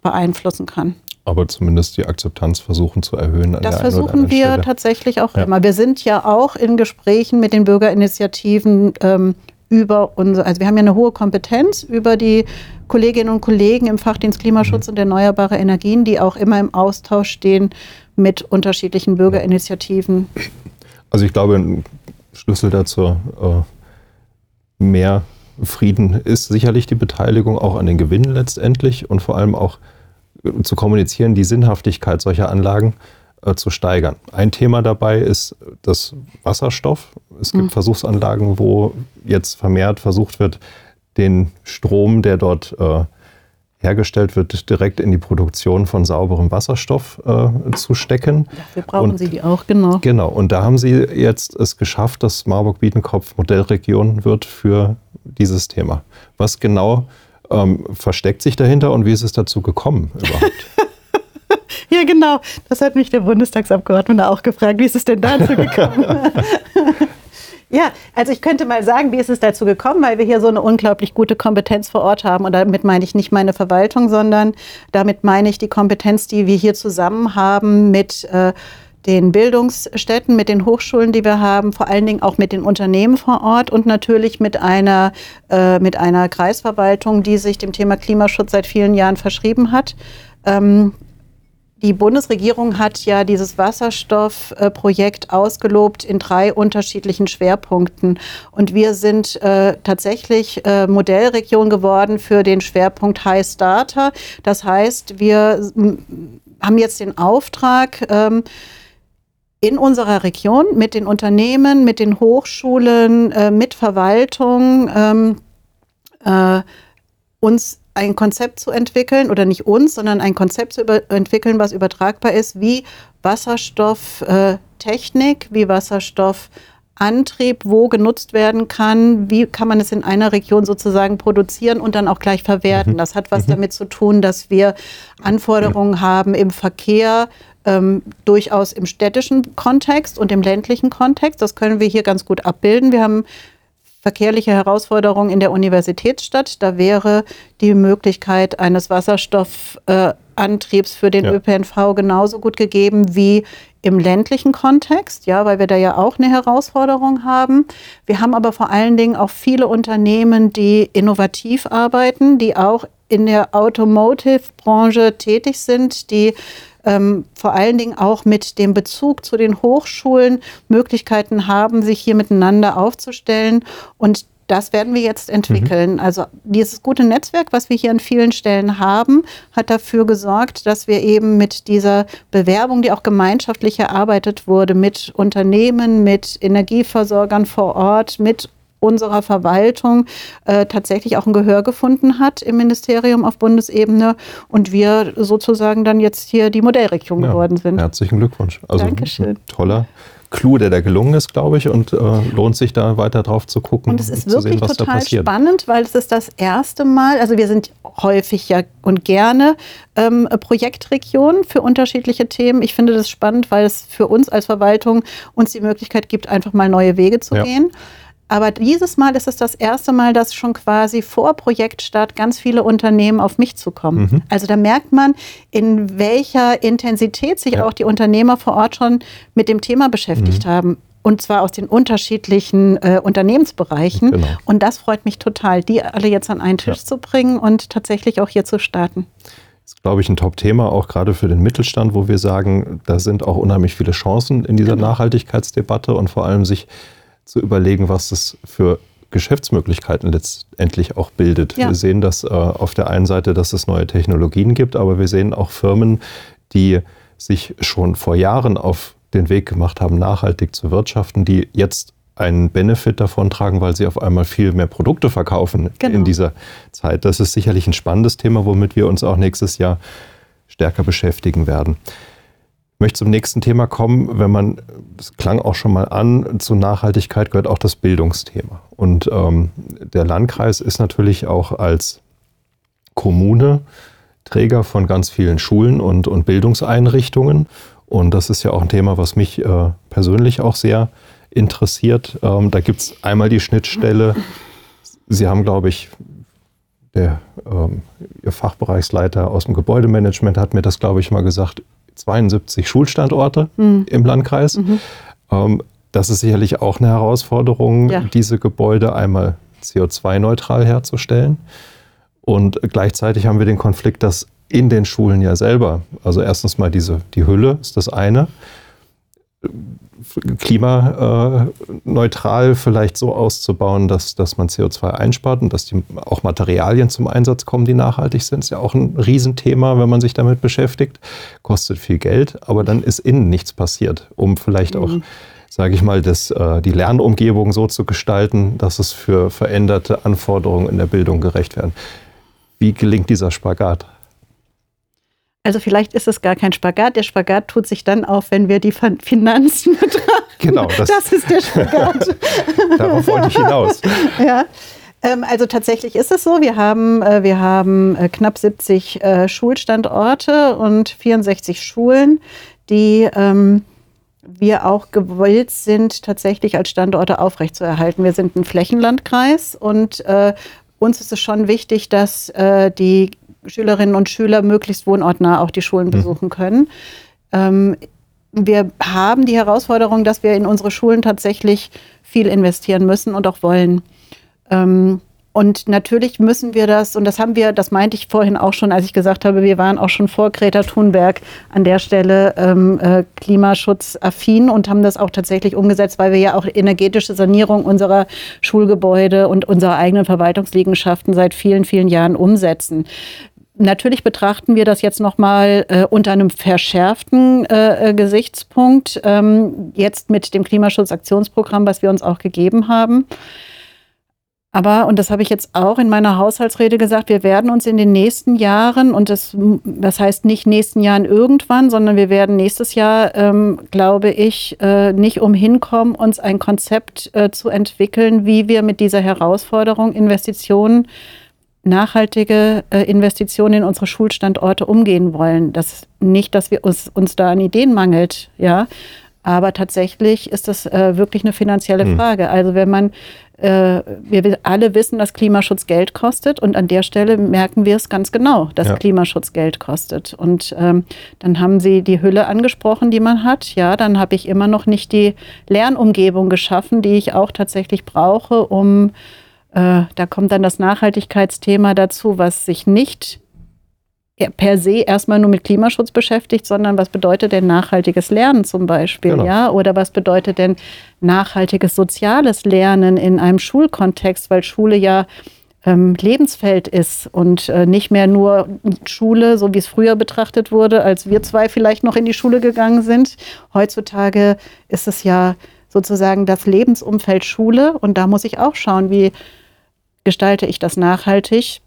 beeinflussen kann aber zumindest die Akzeptanz versuchen zu erhöhen. das versuchen wir Stelle. tatsächlich auch ja. immer. Wir sind ja auch in Gesprächen mit den Bürgerinitiativen ähm, über unsere, also wir haben ja eine hohe Kompetenz über die Kolleginnen und Kollegen im Fachdienst Klimaschutz mhm. und erneuerbare Energien, die auch immer im Austausch stehen mit unterschiedlichen Bürgerinitiativen. Also ich glaube, ein Schlüssel dazu äh, mehr Frieden ist sicherlich die Beteiligung auch an den Gewinnen letztendlich und vor allem auch zu kommunizieren, die Sinnhaftigkeit solcher Anlagen äh, zu steigern. Ein Thema dabei ist das Wasserstoff. Es gibt mhm. Versuchsanlagen, wo jetzt vermehrt versucht wird, den Strom, der dort äh, hergestellt wird, direkt in die Produktion von sauberem Wasserstoff äh, zu stecken. Dafür brauchen und, Sie die auch, genau. Genau, und da haben Sie jetzt es geschafft, dass Marburg-Biedenkopf Modellregion wird für dieses Thema. Was genau ähm, versteckt sich dahinter und wie ist es dazu gekommen überhaupt? ja, genau. Das hat mich der Bundestagsabgeordnete auch gefragt. Wie ist es denn dazu gekommen? Ja, also ich könnte mal sagen, wie ist es dazu gekommen, weil wir hier so eine unglaublich gute Kompetenz vor Ort haben. Und damit meine ich nicht meine Verwaltung, sondern damit meine ich die Kompetenz, die wir hier zusammen haben mit äh, den Bildungsstätten, mit den Hochschulen, die wir haben, vor allen Dingen auch mit den Unternehmen vor Ort und natürlich mit einer, äh, mit einer Kreisverwaltung, die sich dem Thema Klimaschutz seit vielen Jahren verschrieben hat. Ähm, die Bundesregierung hat ja dieses Wasserstoffprojekt ausgelobt in drei unterschiedlichen Schwerpunkten. Und wir sind äh, tatsächlich äh, Modellregion geworden für den Schwerpunkt High Starter. Das heißt, wir haben jetzt den Auftrag, ähm, in unserer Region mit den Unternehmen, mit den Hochschulen, äh, mit Verwaltung ähm, äh, uns ein Konzept zu entwickeln oder nicht uns, sondern ein Konzept zu entwickeln, was übertragbar ist, wie Wasserstofftechnik, wie Wasserstoffantrieb, wo genutzt werden kann, wie kann man es in einer Region sozusagen produzieren und dann auch gleich verwerten. Mhm. Das hat was mhm. damit zu tun, dass wir Anforderungen mhm. haben im Verkehr, ähm, durchaus im städtischen Kontext und im ländlichen Kontext. Das können wir hier ganz gut abbilden. Wir haben verkehrliche Herausforderung in der Universitätsstadt. Da wäre die Möglichkeit eines Wasserstoffantriebs äh, für den ja. ÖPNV genauso gut gegeben wie im ländlichen Kontext, ja, weil wir da ja auch eine Herausforderung haben. Wir haben aber vor allen Dingen auch viele Unternehmen, die innovativ arbeiten, die auch in der Automotive-Branche tätig sind, die ähm, vor allen Dingen auch mit dem Bezug zu den Hochschulen Möglichkeiten haben, sich hier miteinander aufzustellen. Und das werden wir jetzt entwickeln. Mhm. Also dieses gute Netzwerk, was wir hier an vielen Stellen haben, hat dafür gesorgt, dass wir eben mit dieser Bewerbung, die auch gemeinschaftlich erarbeitet wurde, mit Unternehmen, mit Energieversorgern vor Ort, mit unserer Verwaltung äh, tatsächlich auch ein Gehör gefunden hat im Ministerium auf Bundesebene und wir sozusagen dann jetzt hier die Modellregion ja, geworden sind. Herzlichen Glückwunsch. Also Dankeschön. toller Clou, der da gelungen ist, glaube ich, und äh, lohnt sich da weiter drauf zu gucken. Und es ist wirklich sehen, total spannend, weil es ist das erste Mal, also wir sind häufig ja und gerne ähm, Projektregion für unterschiedliche Themen. Ich finde das spannend, weil es für uns als Verwaltung uns die Möglichkeit gibt, einfach mal neue Wege zu ja. gehen. Aber dieses Mal ist es das erste Mal, dass schon quasi vor Projektstart ganz viele Unternehmen auf mich zukommen. Mhm. Also da merkt man, in welcher Intensität sich ja. auch die Unternehmer vor Ort schon mit dem Thema beschäftigt mhm. haben. Und zwar aus den unterschiedlichen äh, Unternehmensbereichen. Genau. Und das freut mich total, die alle jetzt an einen Tisch ja. zu bringen und tatsächlich auch hier zu starten. Das ist, glaube ich, ein Top-Thema, auch gerade für den Mittelstand, wo wir sagen, da sind auch unheimlich viele Chancen in dieser genau. Nachhaltigkeitsdebatte und vor allem sich zu überlegen, was das für Geschäftsmöglichkeiten letztendlich auch bildet. Ja. Wir sehen das äh, auf der einen Seite, dass es neue Technologien gibt, aber wir sehen auch Firmen, die sich schon vor Jahren auf den Weg gemacht haben, nachhaltig zu wirtschaften, die jetzt einen Benefit davon tragen, weil sie auf einmal viel mehr Produkte verkaufen genau. in dieser Zeit. Das ist sicherlich ein spannendes Thema, womit wir uns auch nächstes Jahr stärker beschäftigen werden möchte zum nächsten Thema kommen. Wenn man, das klang auch schon mal an, zur Nachhaltigkeit gehört auch das Bildungsthema. Und ähm, der Landkreis ist natürlich auch als Kommune Träger von ganz vielen Schulen und, und Bildungseinrichtungen. Und das ist ja auch ein Thema, was mich äh, persönlich auch sehr interessiert. Ähm, da gibt es einmal die Schnittstelle. Sie haben, glaube ich, der, ähm, Ihr Fachbereichsleiter aus dem Gebäudemanagement hat mir das, glaube ich, mal gesagt, 72 Schulstandorte mhm. im Landkreis. Mhm. Ähm, das ist sicherlich auch eine Herausforderung, ja. diese Gebäude einmal CO2-neutral herzustellen. Und gleichzeitig haben wir den Konflikt, dass in den Schulen ja selber, also erstens mal diese, die Hülle ist das eine, klimaneutral vielleicht so auszubauen, dass, dass man CO2 einspart und dass die, auch Materialien zum Einsatz kommen, die nachhaltig sind. Ist ja auch ein Riesenthema, wenn man sich damit beschäftigt. Kostet viel Geld, aber dann ist innen nichts passiert, um vielleicht auch, mhm. sage ich mal, das, äh, die Lernumgebung so zu gestalten, dass es für veränderte Anforderungen in der Bildung gerecht werden. Wie gelingt dieser Spagat? Also vielleicht ist es gar kein Spagat. Der Spagat tut sich dann auf, wenn wir die Finanzen betrachten. Genau, das, das ist der Spagat. Darauf wollte ich hinaus. Ja. Ähm, also tatsächlich ist es so, wir haben, äh, wir haben äh, knapp 70 äh, Schulstandorte und 64 Schulen, die ähm, wir auch gewollt sind, tatsächlich als Standorte aufrechtzuerhalten. Wir sind ein Flächenlandkreis und uns ist es schon wichtig, dass die Schülerinnen und Schüler möglichst wohnortnah auch die Schulen mhm. besuchen können. Ähm, wir haben die Herausforderung, dass wir in unsere Schulen tatsächlich viel investieren müssen und auch wollen. Ähm, und natürlich müssen wir das, und das haben wir, das meinte ich vorhin auch schon, als ich gesagt habe, wir waren auch schon vor Greta Thunberg an der Stelle ähm, äh, klimaschutzaffin und haben das auch tatsächlich umgesetzt, weil wir ja auch energetische Sanierung unserer Schulgebäude und unserer eigenen Verwaltungsliegenschaften seit vielen, vielen Jahren umsetzen. Natürlich betrachten wir das jetzt nochmal äh, unter einem verschärften äh, äh, Gesichtspunkt, ähm, jetzt mit dem Klimaschutzaktionsprogramm, was wir uns auch gegeben haben. Aber, und das habe ich jetzt auch in meiner Haushaltsrede gesagt, wir werden uns in den nächsten Jahren, und das, das heißt nicht nächsten Jahren irgendwann, sondern wir werden nächstes Jahr, ähm, glaube ich, äh, nicht umhin kommen, uns ein Konzept äh, zu entwickeln, wie wir mit dieser Herausforderung Investitionen, nachhaltige äh, Investitionen in unsere Schulstandorte umgehen wollen. Das nicht, dass wir uns, uns da an Ideen mangelt, ja. Aber tatsächlich ist das äh, wirklich eine finanzielle hm. Frage. Also wenn man äh, wir alle wissen, dass Klimaschutz Geld kostet und an der Stelle merken wir es ganz genau, dass ja. Klimaschutz Geld kostet. Und ähm, dann haben Sie die Hülle angesprochen, die man hat. Ja, dann habe ich immer noch nicht die Lernumgebung geschaffen, die ich auch tatsächlich brauche, um, äh, da kommt dann das Nachhaltigkeitsthema dazu, was sich nicht per se erstmal nur mit Klimaschutz beschäftigt, sondern was bedeutet denn nachhaltiges Lernen zum Beispiel, genau. ja? Oder was bedeutet denn nachhaltiges soziales Lernen in einem Schulkontext, weil Schule ja ähm, Lebensfeld ist und äh, nicht mehr nur Schule, so wie es früher betrachtet wurde, als wir zwei vielleicht noch in die Schule gegangen sind. Heutzutage ist es ja sozusagen das Lebensumfeld Schule und da muss ich auch schauen, wie gestalte ich das nachhaltig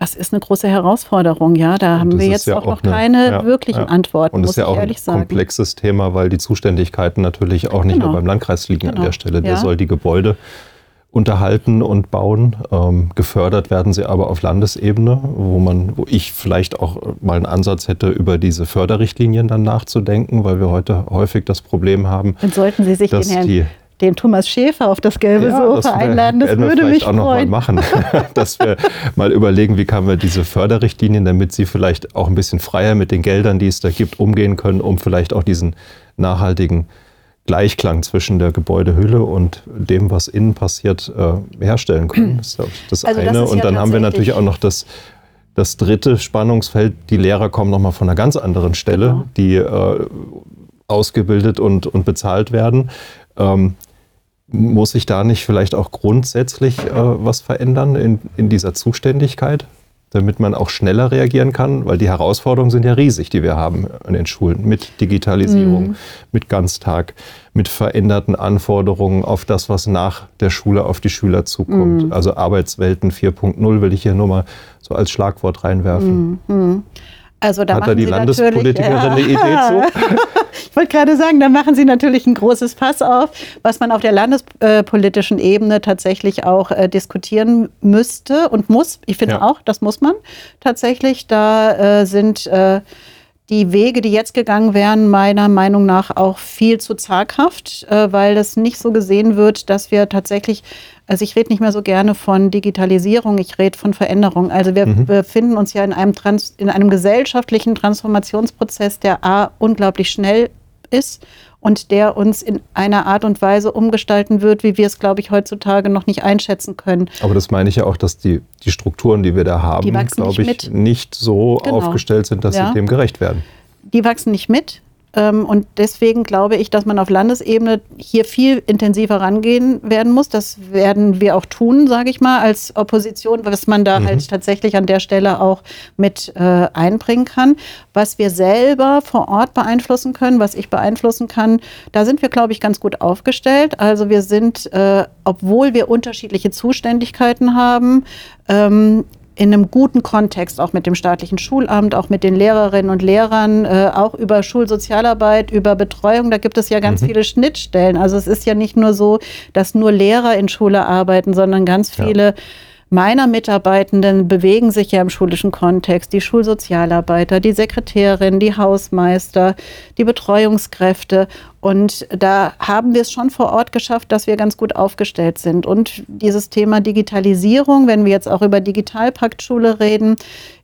das ist eine große Herausforderung, ja. Da und haben wir jetzt ja auch noch eine, keine ja, wirklichen ja. Antworten, und muss ist ja auch ein sagen. komplexes Thema, weil die Zuständigkeiten natürlich auch nicht genau. nur beim Landkreis liegen genau. an der Stelle. Der soll die Gebäude unterhalten und bauen. Ähm, gefördert werden sie aber auf Landesebene, wo man, wo ich vielleicht auch mal einen Ansatz hätte, über diese Förderrichtlinien dann nachzudenken, weil wir heute häufig das Problem haben. Dann sollten Sie sich dass den Herrn die den Thomas Schäfer auf das gelbe ja, Sofa das einladen. Das würde mich auch freuen. noch mal machen, dass wir mal überlegen, wie kann wir diese Förderrichtlinien, damit sie vielleicht auch ein bisschen freier mit den Geldern, die es da gibt, umgehen können, um vielleicht auch diesen nachhaltigen Gleichklang zwischen der Gebäudehülle und dem, was innen passiert, äh, herstellen können. Das ist das also eine. Das und dann haben wir natürlich auch noch das das dritte Spannungsfeld, die Lehrer kommen nochmal von einer ganz anderen Stelle, genau. die äh, ausgebildet und, und bezahlt werden. Ähm, muss sich da nicht vielleicht auch grundsätzlich äh, was verändern in, in dieser Zuständigkeit, damit man auch schneller reagieren kann? Weil die Herausforderungen sind ja riesig, die wir haben an den Schulen mit Digitalisierung, mhm. mit Ganztag, mit veränderten Anforderungen auf das, was nach der Schule auf die Schüler zukommt. Mhm. Also Arbeitswelten 4.0 will ich hier nur mal so als Schlagwort reinwerfen. Mhm. mhm. Also da Hat da die Sie Landespolitikerin ja. eine Idee zu? ich wollte gerade sagen, da machen Sie natürlich ein großes Fass auf, was man auf der landespolitischen Ebene tatsächlich auch äh, diskutieren müsste und muss. Ich finde ja. auch, das muss man tatsächlich. Da äh, sind äh, die Wege, die jetzt gegangen wären, meiner Meinung nach auch viel zu zaghaft, äh, weil das nicht so gesehen wird, dass wir tatsächlich also ich rede nicht mehr so gerne von Digitalisierung, ich rede von Veränderung. Also wir mhm. befinden uns ja in einem, Trans in einem gesellschaftlichen Transformationsprozess, der A unglaublich schnell ist und der uns in einer Art und Weise umgestalten wird, wie wir es, glaube ich, heutzutage noch nicht einschätzen können. Aber das meine ich ja auch, dass die, die Strukturen, die wir da haben, glaube ich, mit. nicht so genau. aufgestellt sind, dass ja. sie dem gerecht werden. Die wachsen nicht mit. Ähm, und deswegen glaube ich, dass man auf Landesebene hier viel intensiver rangehen werden muss. Das werden wir auch tun, sage ich mal, als Opposition, was man da mhm. halt tatsächlich an der Stelle auch mit äh, einbringen kann. Was wir selber vor Ort beeinflussen können, was ich beeinflussen kann, da sind wir, glaube ich, ganz gut aufgestellt. Also wir sind, äh, obwohl wir unterschiedliche Zuständigkeiten haben, ähm, in einem guten Kontext, auch mit dem staatlichen Schulamt, auch mit den Lehrerinnen und Lehrern, äh, auch über Schulsozialarbeit, über Betreuung. Da gibt es ja ganz mhm. viele Schnittstellen. Also es ist ja nicht nur so, dass nur Lehrer in Schule arbeiten, sondern ganz viele ja meiner Mitarbeitenden bewegen sich ja im schulischen Kontext. Die Schulsozialarbeiter, die Sekretärin, die Hausmeister, die Betreuungskräfte. Und da haben wir es schon vor Ort geschafft, dass wir ganz gut aufgestellt sind. Und dieses Thema Digitalisierung, wenn wir jetzt auch über Digitalpakt Schule reden,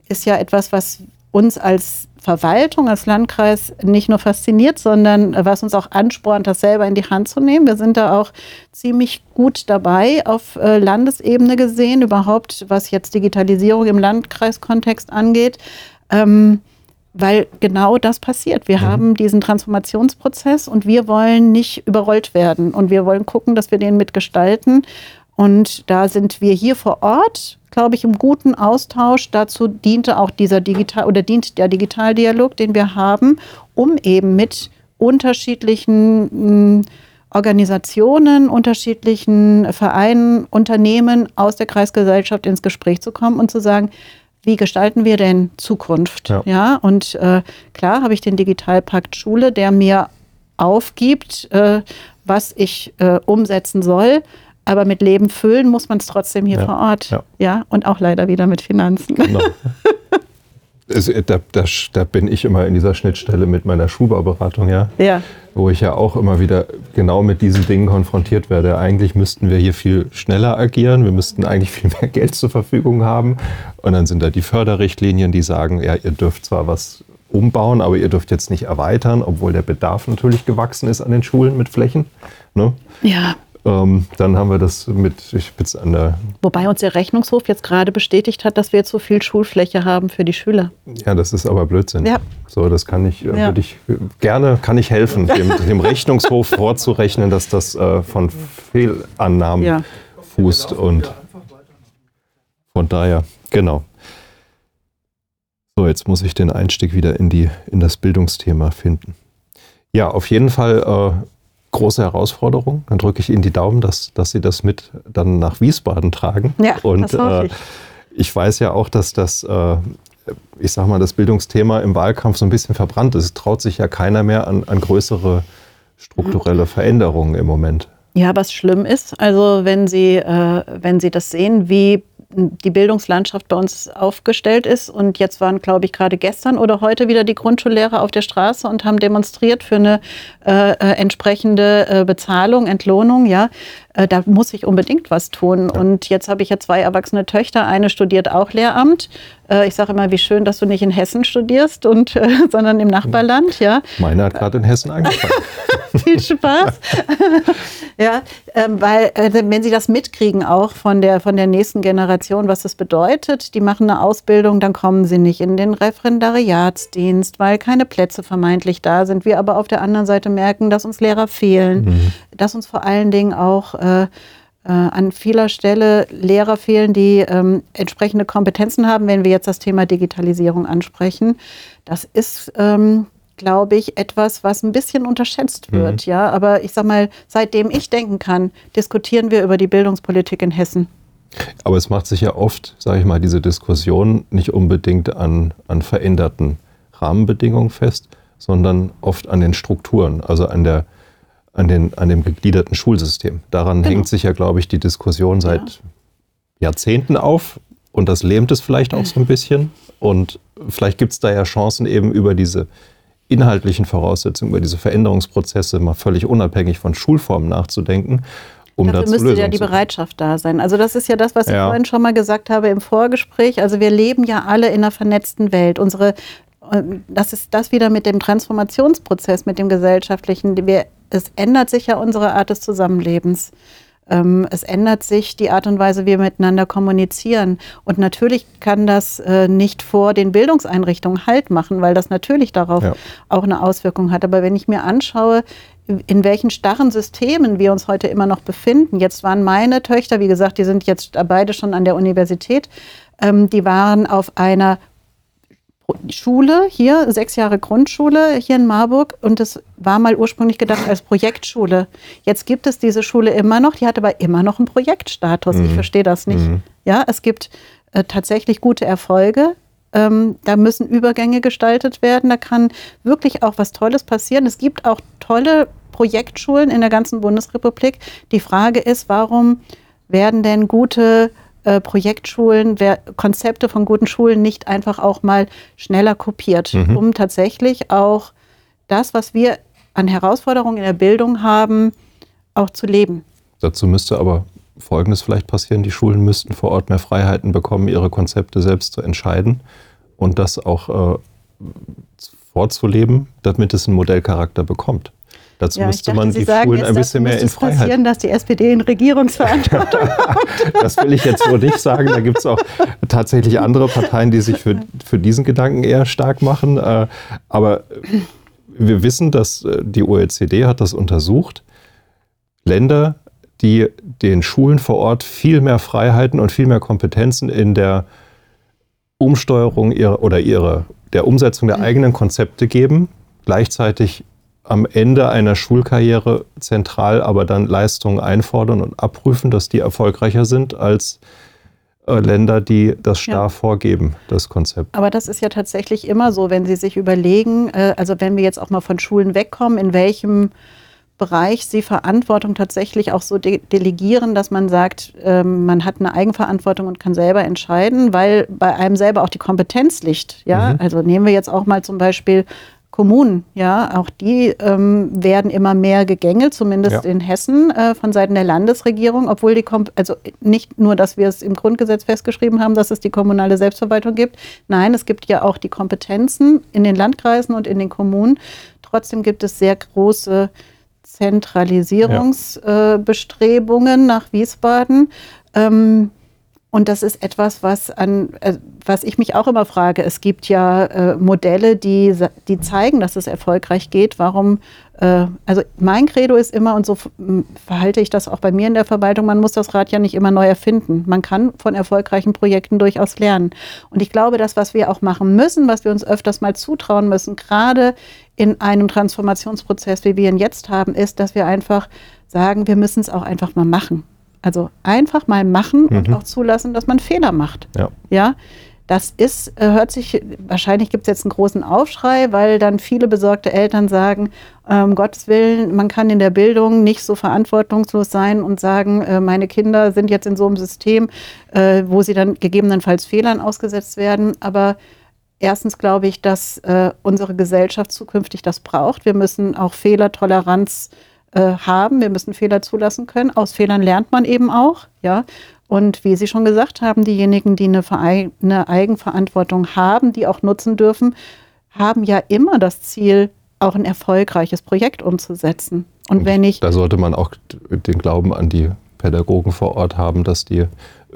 ist ja etwas, was uns als Verwaltung, als Landkreis nicht nur fasziniert, sondern was uns auch anspornt, das selber in die Hand zu nehmen. Wir sind da auch ziemlich gut dabei, auf äh, Landesebene gesehen, überhaupt was jetzt Digitalisierung im Landkreiskontext angeht. Ähm, weil genau das passiert. Wir mhm. haben diesen Transformationsprozess und wir wollen nicht überrollt werden und wir wollen gucken, dass wir den mitgestalten. Und da sind wir hier vor Ort, glaube ich, im guten Austausch. Dazu diente auch dieser Digital oder dient der Digitaldialog, den wir haben, um eben mit unterschiedlichen mh, hm, Organisationen, unterschiedlichen Vereinen, Unternehmen aus der Kreisgesellschaft ins Gespräch zu kommen und zu sagen, wie gestalten wir denn Zukunft? Ja, ja und äh, klar habe ich den Digitalpakt Schule, der mir aufgibt, äh, was ich äh, umsetzen soll. Aber mit Leben füllen muss man es trotzdem hier ja, vor Ort. Ja. ja. und auch leider wieder mit Finanzen. Genau. es, da, da, da, bin ich immer in dieser Schnittstelle mit meiner Schulbauberatung, ja. Ja. Wo ich ja auch immer wieder genau mit diesen Dingen konfrontiert werde. Eigentlich müssten wir hier viel schneller agieren, wir müssten eigentlich viel mehr Geld zur Verfügung haben. Und dann sind da die Förderrichtlinien, die sagen, ja, ihr dürft zwar was umbauen, aber ihr dürft jetzt nicht erweitern, obwohl der Bedarf natürlich gewachsen ist an den Schulen mit Flächen. Ne? Ja. Ähm, dann haben wir das mit, ich bin an der. Wobei uns der Rechnungshof jetzt gerade bestätigt hat, dass wir jetzt so viel Schulfläche haben für die Schüler. Ja, das ist aber Blödsinn. Ja. So, das kann ich, äh, ja. würde ich gerne, kann ich helfen, dem, dem Rechnungshof vorzurechnen, dass das äh, von Fehlannahmen ja. fußt und von daher, genau. So, jetzt muss ich den Einstieg wieder in, die, in das Bildungsthema finden. Ja, auf jeden Fall äh, große Herausforderung. Dann drücke ich Ihnen die Daumen, dass, dass Sie das mit dann nach Wiesbaden tragen. Ja, und das äh, ich. ich weiß ja auch, dass das, äh, ich sag mal, das Bildungsthema im Wahlkampf so ein bisschen verbrannt ist. Es traut sich ja keiner mehr an, an größere strukturelle Veränderungen im Moment. Ja, was schlimm ist, also wenn Sie, äh, wenn Sie das sehen, wie die Bildungslandschaft bei uns aufgestellt ist. Und jetzt waren, glaube ich, gerade gestern oder heute wieder die Grundschullehrer auf der Straße und haben demonstriert für eine äh, äh entsprechende äh, Bezahlung, Entlohnung. Ja, äh, da muss ich unbedingt was tun. Und jetzt habe ich ja zwei erwachsene Töchter. Eine studiert auch Lehramt. Äh, ich sage immer, wie schön, dass du nicht in Hessen studierst, und, äh, sondern im Nachbarland. Ja. Meine hat gerade in Hessen angefangen. Viel Spaß. ja, ähm, weil wenn sie das mitkriegen auch von der, von der nächsten Generation, was das bedeutet, die machen eine Ausbildung, dann kommen sie nicht in den Referendariatsdienst, weil keine Plätze vermeintlich da sind. Wir aber auf der anderen Seite merken, dass uns Lehrer fehlen, mhm. dass uns vor allen Dingen auch äh, äh, an vieler Stelle Lehrer fehlen, die ähm, entsprechende Kompetenzen haben, wenn wir jetzt das Thema Digitalisierung ansprechen. Das ist, ähm, glaube ich, etwas, was ein bisschen unterschätzt mhm. wird. Mhm. Ja, aber ich sage mal, seitdem ich denken kann, diskutieren wir über die Bildungspolitik in Hessen. Aber es macht sich ja oft, sage ich mal, diese Diskussion nicht unbedingt an, an veränderten Rahmenbedingungen fest, sondern oft an den Strukturen, also an der an, den, an dem gegliederten Schulsystem. Daran genau. hängt sich ja, glaube ich, die Diskussion seit ja. Jahrzehnten auf und das lähmt es vielleicht auch so ein bisschen. Und vielleicht gibt es da ja Chancen, eben über diese inhaltlichen Voraussetzungen, über diese Veränderungsprozesse mal völlig unabhängig von Schulformen nachzudenken. Um Dafür müsste Lösungen ja die Bereitschaft da sein. Also das ist ja das, was ja. ich vorhin schon mal gesagt habe im Vorgespräch. Also wir leben ja alle in einer vernetzten Welt. Unsere das ist das wieder mit dem Transformationsprozess, mit dem gesellschaftlichen. Wir, es ändert sich ja unsere Art des Zusammenlebens. Ähm, es ändert sich die Art und Weise, wie wir miteinander kommunizieren. Und natürlich kann das äh, nicht vor den Bildungseinrichtungen Halt machen, weil das natürlich darauf ja. auch eine Auswirkung hat. Aber wenn ich mir anschaue, in welchen starren Systemen wir uns heute immer noch befinden. Jetzt waren meine Töchter, wie gesagt, die sind jetzt beide schon an der Universität, ähm, die waren auf einer Schule hier, sechs Jahre Grundschule hier in Marburg und es war mal ursprünglich gedacht als Projektschule. Jetzt gibt es diese Schule immer noch, die hat aber immer noch einen Projektstatus. Mhm. Ich verstehe das nicht. Mhm. Ja, es gibt äh, tatsächlich gute Erfolge. Ähm, da müssen Übergänge gestaltet werden. Da kann wirklich auch was Tolles passieren. Es gibt auch tolle Projektschulen in der ganzen Bundesrepublik. Die Frage ist, warum werden denn gute äh, Projektschulen, wer, Konzepte von guten Schulen nicht einfach auch mal schneller kopiert, mhm. um tatsächlich auch das, was wir an Herausforderungen in der Bildung haben, auch zu leben. Dazu müsste aber Folgendes vielleicht passieren. Die Schulen müssten vor Ort mehr Freiheiten bekommen, ihre Konzepte selbst zu entscheiden und das auch äh, vorzuleben, damit es einen Modellcharakter bekommt. Dazu ja, müsste dachte, man Sie die sagen, Schulen ein bisschen mehr in Freiheit. passieren, dass die SPD in Regierungsverantwortung hat. das will ich jetzt so nicht sagen. Da gibt es auch tatsächlich andere Parteien, die sich für, für diesen Gedanken eher stark machen. Äh, aber wir wissen, dass äh, die OECD hat das untersucht. Länder, die den Schulen vor Ort viel mehr Freiheiten und viel mehr Kompetenzen in der Umsteuerung ihrer, oder ihrer, der Umsetzung der eigenen Konzepte geben, gleichzeitig am Ende einer Schulkarriere zentral aber dann Leistungen einfordern und abprüfen, dass die erfolgreicher sind als äh, Länder, die das starr ja. vorgeben, das Konzept. Aber das ist ja tatsächlich immer so, wenn Sie sich überlegen, äh, also wenn wir jetzt auch mal von Schulen wegkommen, in welchem Bereich sie Verantwortung tatsächlich auch so de delegieren, dass man sagt, ähm, man hat eine Eigenverantwortung und kann selber entscheiden, weil bei einem selber auch die Kompetenz liegt. Ja, mhm. also nehmen wir jetzt auch mal zum Beispiel Kommunen, ja, auch die ähm, werden immer mehr gegängelt, zumindest ja. in Hessen äh, von Seiten der Landesregierung, obwohl die, Kom also nicht nur, dass wir es im Grundgesetz festgeschrieben haben, dass es die kommunale Selbstverwaltung gibt, nein, es gibt ja auch die Kompetenzen in den Landkreisen und in den Kommunen. Trotzdem gibt es sehr große Zentralisierungsbestrebungen ja. äh, nach Wiesbaden. Ähm, und das ist etwas, was, an, äh, was ich mich auch immer frage. Es gibt ja äh, Modelle, die, die zeigen, dass es erfolgreich geht. Warum? Äh, also mein Credo ist immer, und so verhalte ich das auch bei mir in der Verwaltung, man muss das Rad ja nicht immer neu erfinden. Man kann von erfolgreichen Projekten durchaus lernen. Und ich glaube, das, was wir auch machen müssen, was wir uns öfters mal zutrauen müssen, gerade in einem Transformationsprozess, wie wir ihn jetzt haben, ist, dass wir einfach sagen, wir müssen es auch einfach mal machen. Also einfach mal machen mhm. und auch zulassen, dass man Fehler macht. Ja. ja? Das ist, äh, hört sich, wahrscheinlich gibt es jetzt einen großen Aufschrei, weil dann viele besorgte Eltern sagen, um Gottes Willen, man kann in der Bildung nicht so verantwortungslos sein und sagen, äh, meine Kinder sind jetzt in so einem System, äh, wo sie dann gegebenenfalls Fehlern ausgesetzt werden. Aber erstens glaube ich, dass unsere Gesellschaft zukünftig das braucht. Wir müssen auch Fehlertoleranz äh, haben. Wir müssen Fehler zulassen können. Aus Fehlern lernt man eben auch, ja. Und wie Sie schon gesagt haben, diejenigen, die eine, eine Eigenverantwortung haben, die auch nutzen dürfen, haben ja immer das Ziel, auch ein erfolgreiches Projekt umzusetzen. Und, Und wenn ich. Da sollte man auch den Glauben an die Pädagogen vor Ort haben, dass die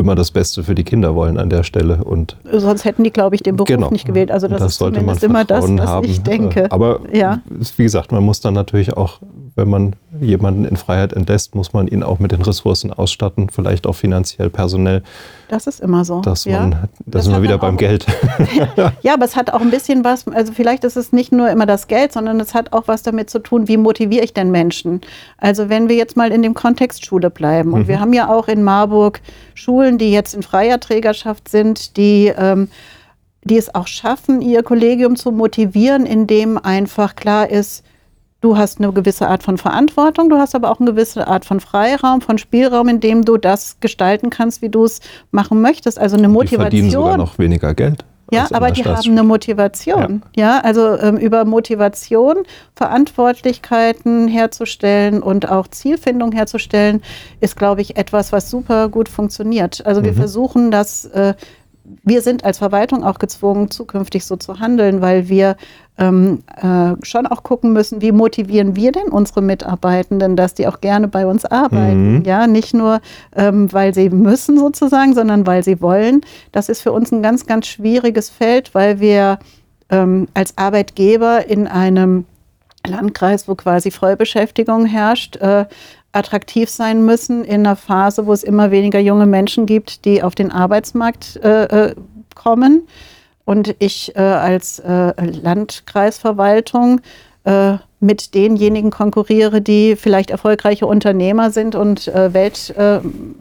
immer das Beste für die Kinder wollen an der Stelle. Und Sonst hätten die, glaube ich, den Beruf genau. nicht gewählt. Also das, das ist sollte man immer das, was haben. ich denke. Aber ja. wie gesagt, man muss dann natürlich auch wenn man jemanden in Freiheit entlässt, muss man ihn auch mit den Ressourcen ausstatten, vielleicht auch finanziell, personell. Das ist immer so. Dass ja. man, da sind wir wieder beim Geld. ja, aber es hat auch ein bisschen was, also vielleicht ist es nicht nur immer das Geld, sondern es hat auch was damit zu tun, wie motiviere ich denn Menschen? Also wenn wir jetzt mal in dem Kontext Schule bleiben und mhm. wir haben ja auch in Marburg Schulen, die jetzt in freier Trägerschaft sind, die ähm, die es auch schaffen, ihr Kollegium zu motivieren, indem einfach klar ist, Du hast eine gewisse Art von Verantwortung, du hast aber auch eine gewisse Art von Freiraum, von Spielraum, in dem du das gestalten kannst, wie du es machen möchtest. Also eine Motivation. Die verdienen sogar noch weniger Geld. Ja, aber die haben eine Motivation. Ja, ja also ähm, über Motivation, Verantwortlichkeiten herzustellen und auch Zielfindung herzustellen, ist, glaube ich, etwas, was super gut funktioniert. Also wir mhm. versuchen das. Äh, wir sind als Verwaltung auch gezwungen, zukünftig so zu handeln, weil wir ähm, äh, schon auch gucken müssen, wie motivieren wir denn unsere Mitarbeitenden, dass die auch gerne bei uns arbeiten. Mhm. Ja, nicht nur, ähm, weil sie müssen sozusagen, sondern weil sie wollen. Das ist für uns ein ganz, ganz schwieriges Feld, weil wir ähm, als Arbeitgeber in einem Landkreis, wo quasi Vollbeschäftigung herrscht, äh, attraktiv sein müssen in einer Phase, wo es immer weniger junge Menschen gibt, die auf den Arbeitsmarkt äh, äh kommen. Und ich äh, als äh, Landkreisverwaltung äh, mit denjenigen konkurriere, die vielleicht erfolgreiche Unternehmer sind und äh, Welt,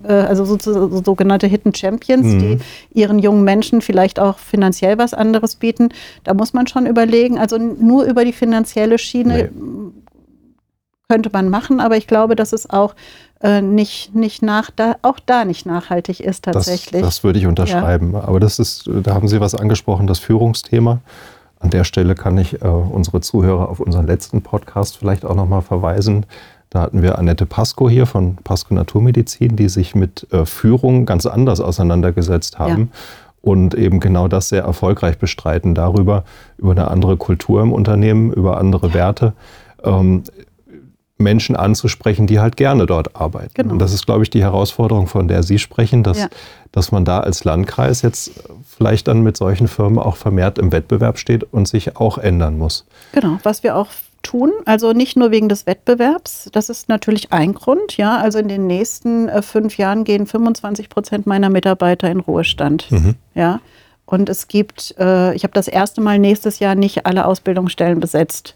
also so, so, sogenannte Hidden Champions, mhm. die ihren jungen Menschen vielleicht auch finanziell was anderes bieten. Da muss man schon überlegen, also nur über die finanzielle Schiene nee könnte man machen, aber ich glaube, dass es auch äh, nicht, nicht nach, da, auch da nicht nachhaltig ist tatsächlich. Das, das würde ich unterschreiben. Ja. Aber das ist, da haben Sie was angesprochen, das Führungsthema. An der Stelle kann ich äh, unsere Zuhörer auf unseren letzten Podcast vielleicht auch nochmal verweisen. Da hatten wir Annette Pasco hier von Pasco Naturmedizin, die sich mit äh, Führung ganz anders auseinandergesetzt haben. Ja und eben genau das sehr erfolgreich bestreiten, darüber, über eine andere Kultur im Unternehmen, über andere Werte. Ähm, Menschen anzusprechen, die halt gerne dort arbeiten. Genau. Und das ist, glaube ich, die Herausforderung, von der Sie sprechen, dass, ja. dass man da als Landkreis jetzt vielleicht dann mit solchen Firmen auch vermehrt im Wettbewerb steht und sich auch ändern muss. Genau, was wir auch tun, also nicht nur wegen des Wettbewerbs, das ist natürlich ein Grund, ja, also in den nächsten äh, fünf Jahren gehen 25 Prozent meiner Mitarbeiter in Ruhestand, mhm. ja, und es gibt, äh, ich habe das erste Mal nächstes Jahr nicht alle Ausbildungsstellen besetzt.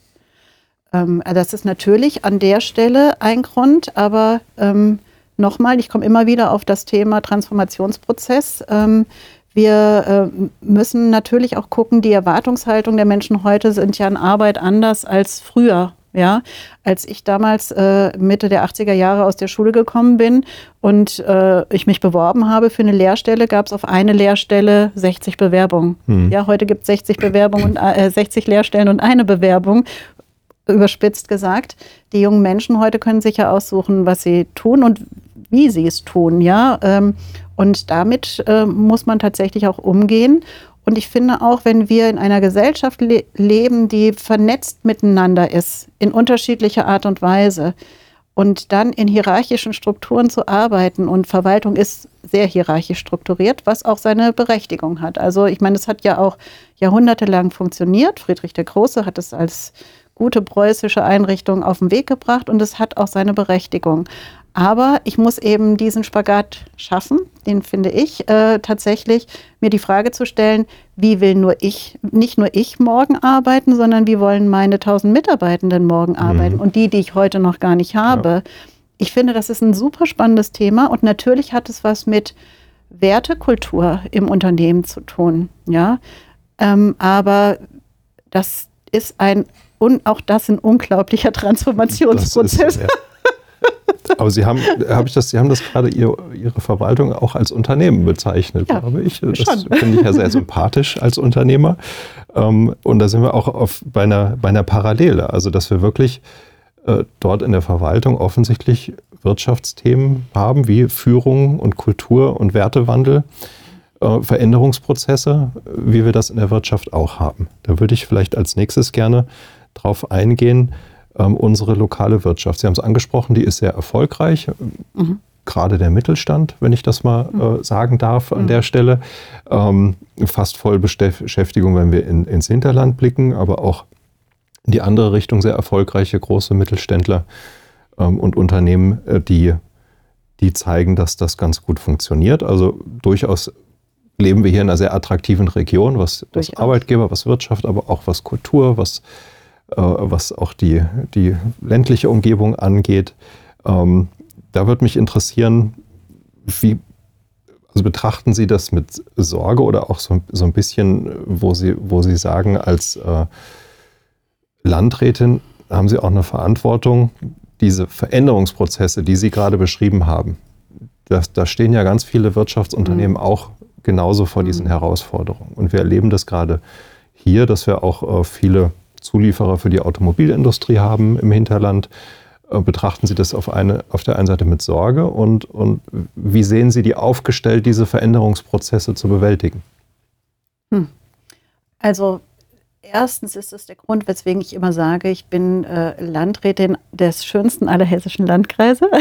Ähm, das ist natürlich an der Stelle ein Grund, aber ähm, nochmal, ich komme immer wieder auf das Thema Transformationsprozess. Ähm, wir äh, müssen natürlich auch gucken, die Erwartungshaltung der Menschen heute sind ja an Arbeit anders als früher. Ja, als ich damals äh, Mitte der 80er Jahre aus der Schule gekommen bin und äh, ich mich beworben habe für eine Lehrstelle, gab es auf eine Lehrstelle 60 Bewerbungen. Hm. Ja, heute gibt es 60 Bewerbungen und äh, 60 Lehrstellen und eine Bewerbung überspitzt gesagt. Die jungen Menschen heute können sich ja aussuchen, was sie tun und wie sie es tun, ja. Ähm, und damit äh, muss man tatsächlich auch umgehen. Und ich finde auch, wenn wir in einer Gesellschaft le leben, die vernetzt miteinander ist, in unterschiedlicher Art und Weise, und dann in hierarchischen Strukturen zu arbeiten, und Verwaltung ist sehr hierarchisch strukturiert, was auch seine Berechtigung hat. Also ich meine, es hat ja auch jahrhundertelang funktioniert. Friedrich der Große hat es als gute preußische Einrichtung auf den Weg gebracht und es hat auch seine Berechtigung. Aber ich muss eben diesen Spagat schaffen, den finde ich äh, tatsächlich, mir die Frage zu stellen, wie will nur ich, nicht nur ich morgen arbeiten, sondern wie wollen meine tausend Mitarbeitenden morgen mhm. arbeiten und die, die ich heute noch gar nicht habe. Ja. Ich finde, das ist ein super spannendes Thema und natürlich hat es was mit Wertekultur im Unternehmen zu tun. Ja, ähm, aber das ist ein und auch das ein unglaublicher Transformationsprozess. Ist, ja. Aber Sie haben, habe ich das, Sie haben das gerade ihr, Ihre Verwaltung auch als Unternehmen bezeichnet, ja, glaube ich. Das finde ich ja sehr sympathisch als Unternehmer. Ähm, und da sind wir auch auf, bei, einer, bei einer Parallele. Also, dass wir wirklich äh, dort in der Verwaltung offensichtlich Wirtschaftsthemen haben, wie Führung und Kultur und Wertewandel. Äh, Veränderungsprozesse, wie wir das in der Wirtschaft auch haben. Da würde ich vielleicht als nächstes gerne drauf eingehen. Ähm, unsere lokale Wirtschaft, Sie haben es angesprochen, die ist sehr erfolgreich. Mhm. Gerade der Mittelstand, wenn ich das mal mhm. äh, sagen darf an mhm. der Stelle. Ähm, fast voll Beschäftigung, wenn wir in, ins Hinterland blicken, aber auch in die andere Richtung sehr erfolgreiche große Mittelständler ähm, und Unternehmen, äh, die, die zeigen, dass das ganz gut funktioniert. Also durchaus leben wir hier in einer sehr attraktiven Region, was, was Arbeitgeber, was Wirtschaft, aber auch was Kultur, was äh, was auch die, die ländliche Umgebung angeht. Ähm, da würde mich interessieren, wie also betrachten Sie das mit Sorge oder auch so, so ein bisschen, wo Sie, wo Sie sagen, als äh, Landrätin haben Sie auch eine Verantwortung, diese Veränderungsprozesse, die Sie gerade beschrieben haben. Da stehen ja ganz viele Wirtschaftsunternehmen mhm. auch genauso vor diesen mhm. Herausforderungen. Und wir erleben das gerade hier, dass wir auch äh, viele Zulieferer für die Automobilindustrie haben im Hinterland. Äh, betrachten Sie das auf, eine, auf der einen Seite mit Sorge und, und wie sehen Sie die aufgestellt, diese Veränderungsprozesse zu bewältigen? Hm. Also erstens ist es der Grund, weswegen ich immer sage, ich bin äh, Landrätin des schönsten aller hessischen Landkreise.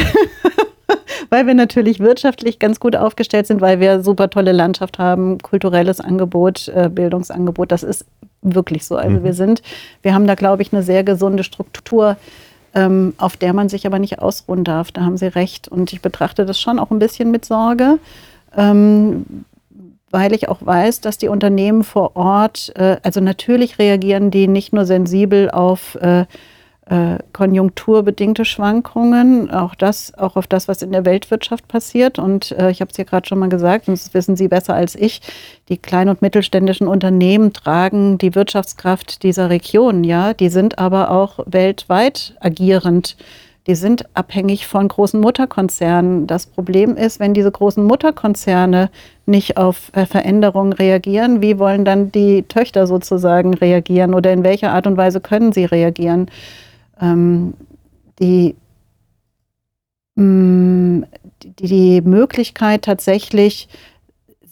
weil wir natürlich wirtschaftlich ganz gut aufgestellt sind, weil wir super tolle Landschaft haben, kulturelles Angebot, äh, Bildungsangebot. Das ist wirklich so. Also mhm. wir sind, wir haben da, glaube ich, eine sehr gesunde Struktur, ähm, auf der man sich aber nicht ausruhen darf. Da haben Sie recht. Und ich betrachte das schon auch ein bisschen mit Sorge. Ähm, weil ich auch weiß, dass die Unternehmen vor Ort, äh, also natürlich reagieren die nicht nur sensibel auf äh, äh, konjunkturbedingte Schwankungen, auch das, auch auf das, was in der Weltwirtschaft passiert. Und äh, ich habe es ja gerade schon mal gesagt, und das wissen Sie besser als ich, die kleinen und mittelständischen Unternehmen tragen die Wirtschaftskraft dieser Region, ja, die sind aber auch weltweit agierend. Die sind abhängig von großen Mutterkonzernen. Das Problem ist, wenn diese großen Mutterkonzerne nicht auf äh, Veränderungen reagieren, wie wollen dann die Töchter sozusagen reagieren oder in welcher Art und Weise können sie reagieren? Ähm, die, mh, mm, die, die Möglichkeit tatsächlich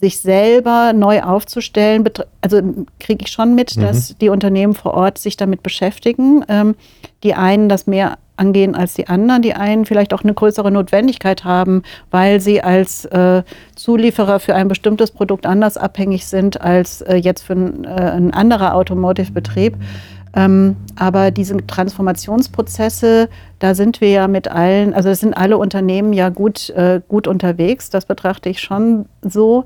sich selber neu aufzustellen. Also kriege ich schon mit, mhm. dass die Unternehmen vor Ort sich damit beschäftigen. Ähm, die einen das mehr angehen als die anderen, die einen vielleicht auch eine größere Notwendigkeit haben, weil sie als äh, Zulieferer für ein bestimmtes Produkt anders abhängig sind als äh, jetzt für ein, äh, ein anderer Automotive-Betrieb. Ähm, aber diese Transformationsprozesse, da sind wir ja mit allen, also das sind alle Unternehmen ja gut, äh, gut unterwegs. Das betrachte ich schon so.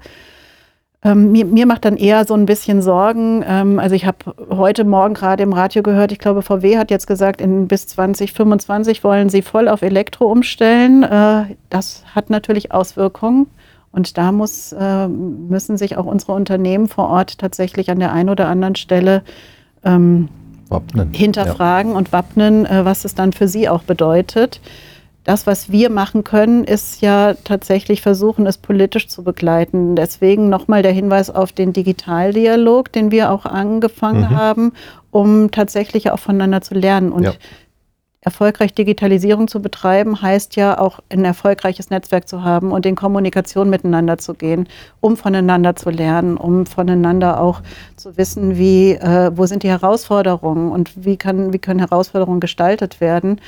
Ähm, mir, mir, macht dann eher so ein bisschen Sorgen. Ähm, also ich habe heute Morgen gerade im Radio gehört, ich glaube, VW hat jetzt gesagt, in bis 2025 wollen sie voll auf Elektro umstellen. Äh, das hat natürlich Auswirkungen. Und da muss, äh, müssen sich auch unsere Unternehmen vor Ort tatsächlich an der einen oder anderen Stelle ähm, hinterfragen ja. und wappnen, äh, was es dann für sie auch bedeutet das, was wir machen können, ist ja tatsächlich versuchen, es politisch zu begleiten. Deswegen nochmal der Hinweis auf den Digitaldialog, den wir auch angefangen mhm. haben, um tatsächlich auch voneinander zu lernen. Und ja. Erfolgreich Digitalisierung zu betreiben, heißt ja auch ein erfolgreiches Netzwerk zu haben und in Kommunikation miteinander zu gehen, um voneinander zu lernen, um voneinander auch zu wissen, wie, äh, wo sind die Herausforderungen und wie, kann, wie können Herausforderungen gestaltet werden.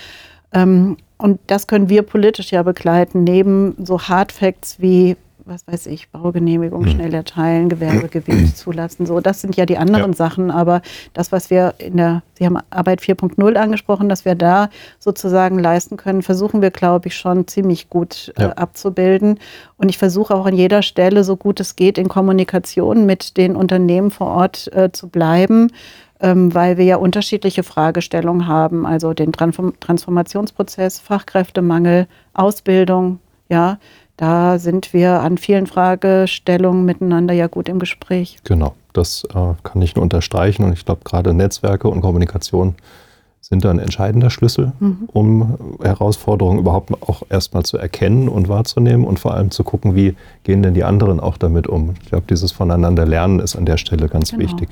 Ähm, und das können wir politisch ja begleiten, neben so Hard Facts wie, was weiß ich, Baugenehmigung mhm. schnell erteilen, Gewerbegebiet zulassen. So, das sind ja die anderen ja. Sachen. Aber das, was wir in der, Sie haben Arbeit 4.0 angesprochen, dass wir da sozusagen leisten können, versuchen wir, glaube ich, schon ziemlich gut äh, ja. abzubilden. Und ich versuche auch an jeder Stelle, so gut es geht, in Kommunikation mit den Unternehmen vor Ort äh, zu bleiben ähm, weil wir ja unterschiedliche Fragestellungen haben, also den Transformationsprozess, Fachkräftemangel, Ausbildung, ja, da sind wir an vielen Fragestellungen miteinander ja gut im Gespräch. Genau, das äh, kann ich nur unterstreichen und ich glaube gerade Netzwerke und Kommunikation sind da ein entscheidender Schlüssel, mhm. um Herausforderungen überhaupt auch erstmal zu erkennen und wahrzunehmen und vor allem zu gucken, wie gehen denn die anderen auch damit um. Ich glaube, dieses Voneinander lernen ist an der Stelle ganz genau. wichtig.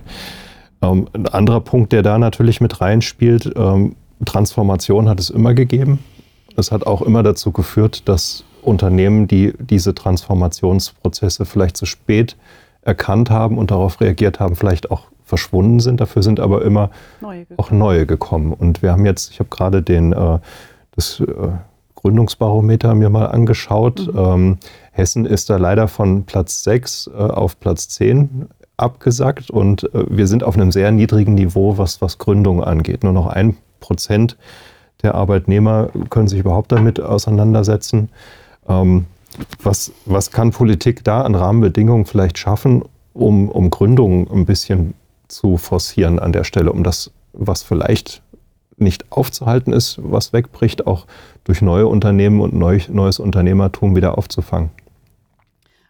Ähm, ein anderer Punkt, der da natürlich mit reinspielt, ähm, Transformation hat es immer gegeben. Es hat auch immer dazu geführt, dass Unternehmen, die diese Transformationsprozesse vielleicht zu spät erkannt haben und darauf reagiert haben, vielleicht auch verschwunden sind. Dafür sind aber immer neue auch neue gekommen. Und wir haben jetzt, ich habe gerade den, äh, das äh, Gründungsbarometer mir mal angeschaut. Mhm. Ähm, Hessen ist da leider von Platz 6 äh, auf Platz 10 abgesackt und wir sind auf einem sehr niedrigen Niveau, was, was Gründung angeht. Nur noch ein Prozent der Arbeitnehmer können sich überhaupt damit auseinandersetzen. Ähm, was, was kann Politik da an Rahmenbedingungen vielleicht schaffen, um, um Gründungen ein bisschen zu forcieren an der Stelle, um das, was vielleicht nicht aufzuhalten ist, was wegbricht, auch durch neue Unternehmen und neu, neues Unternehmertum wieder aufzufangen?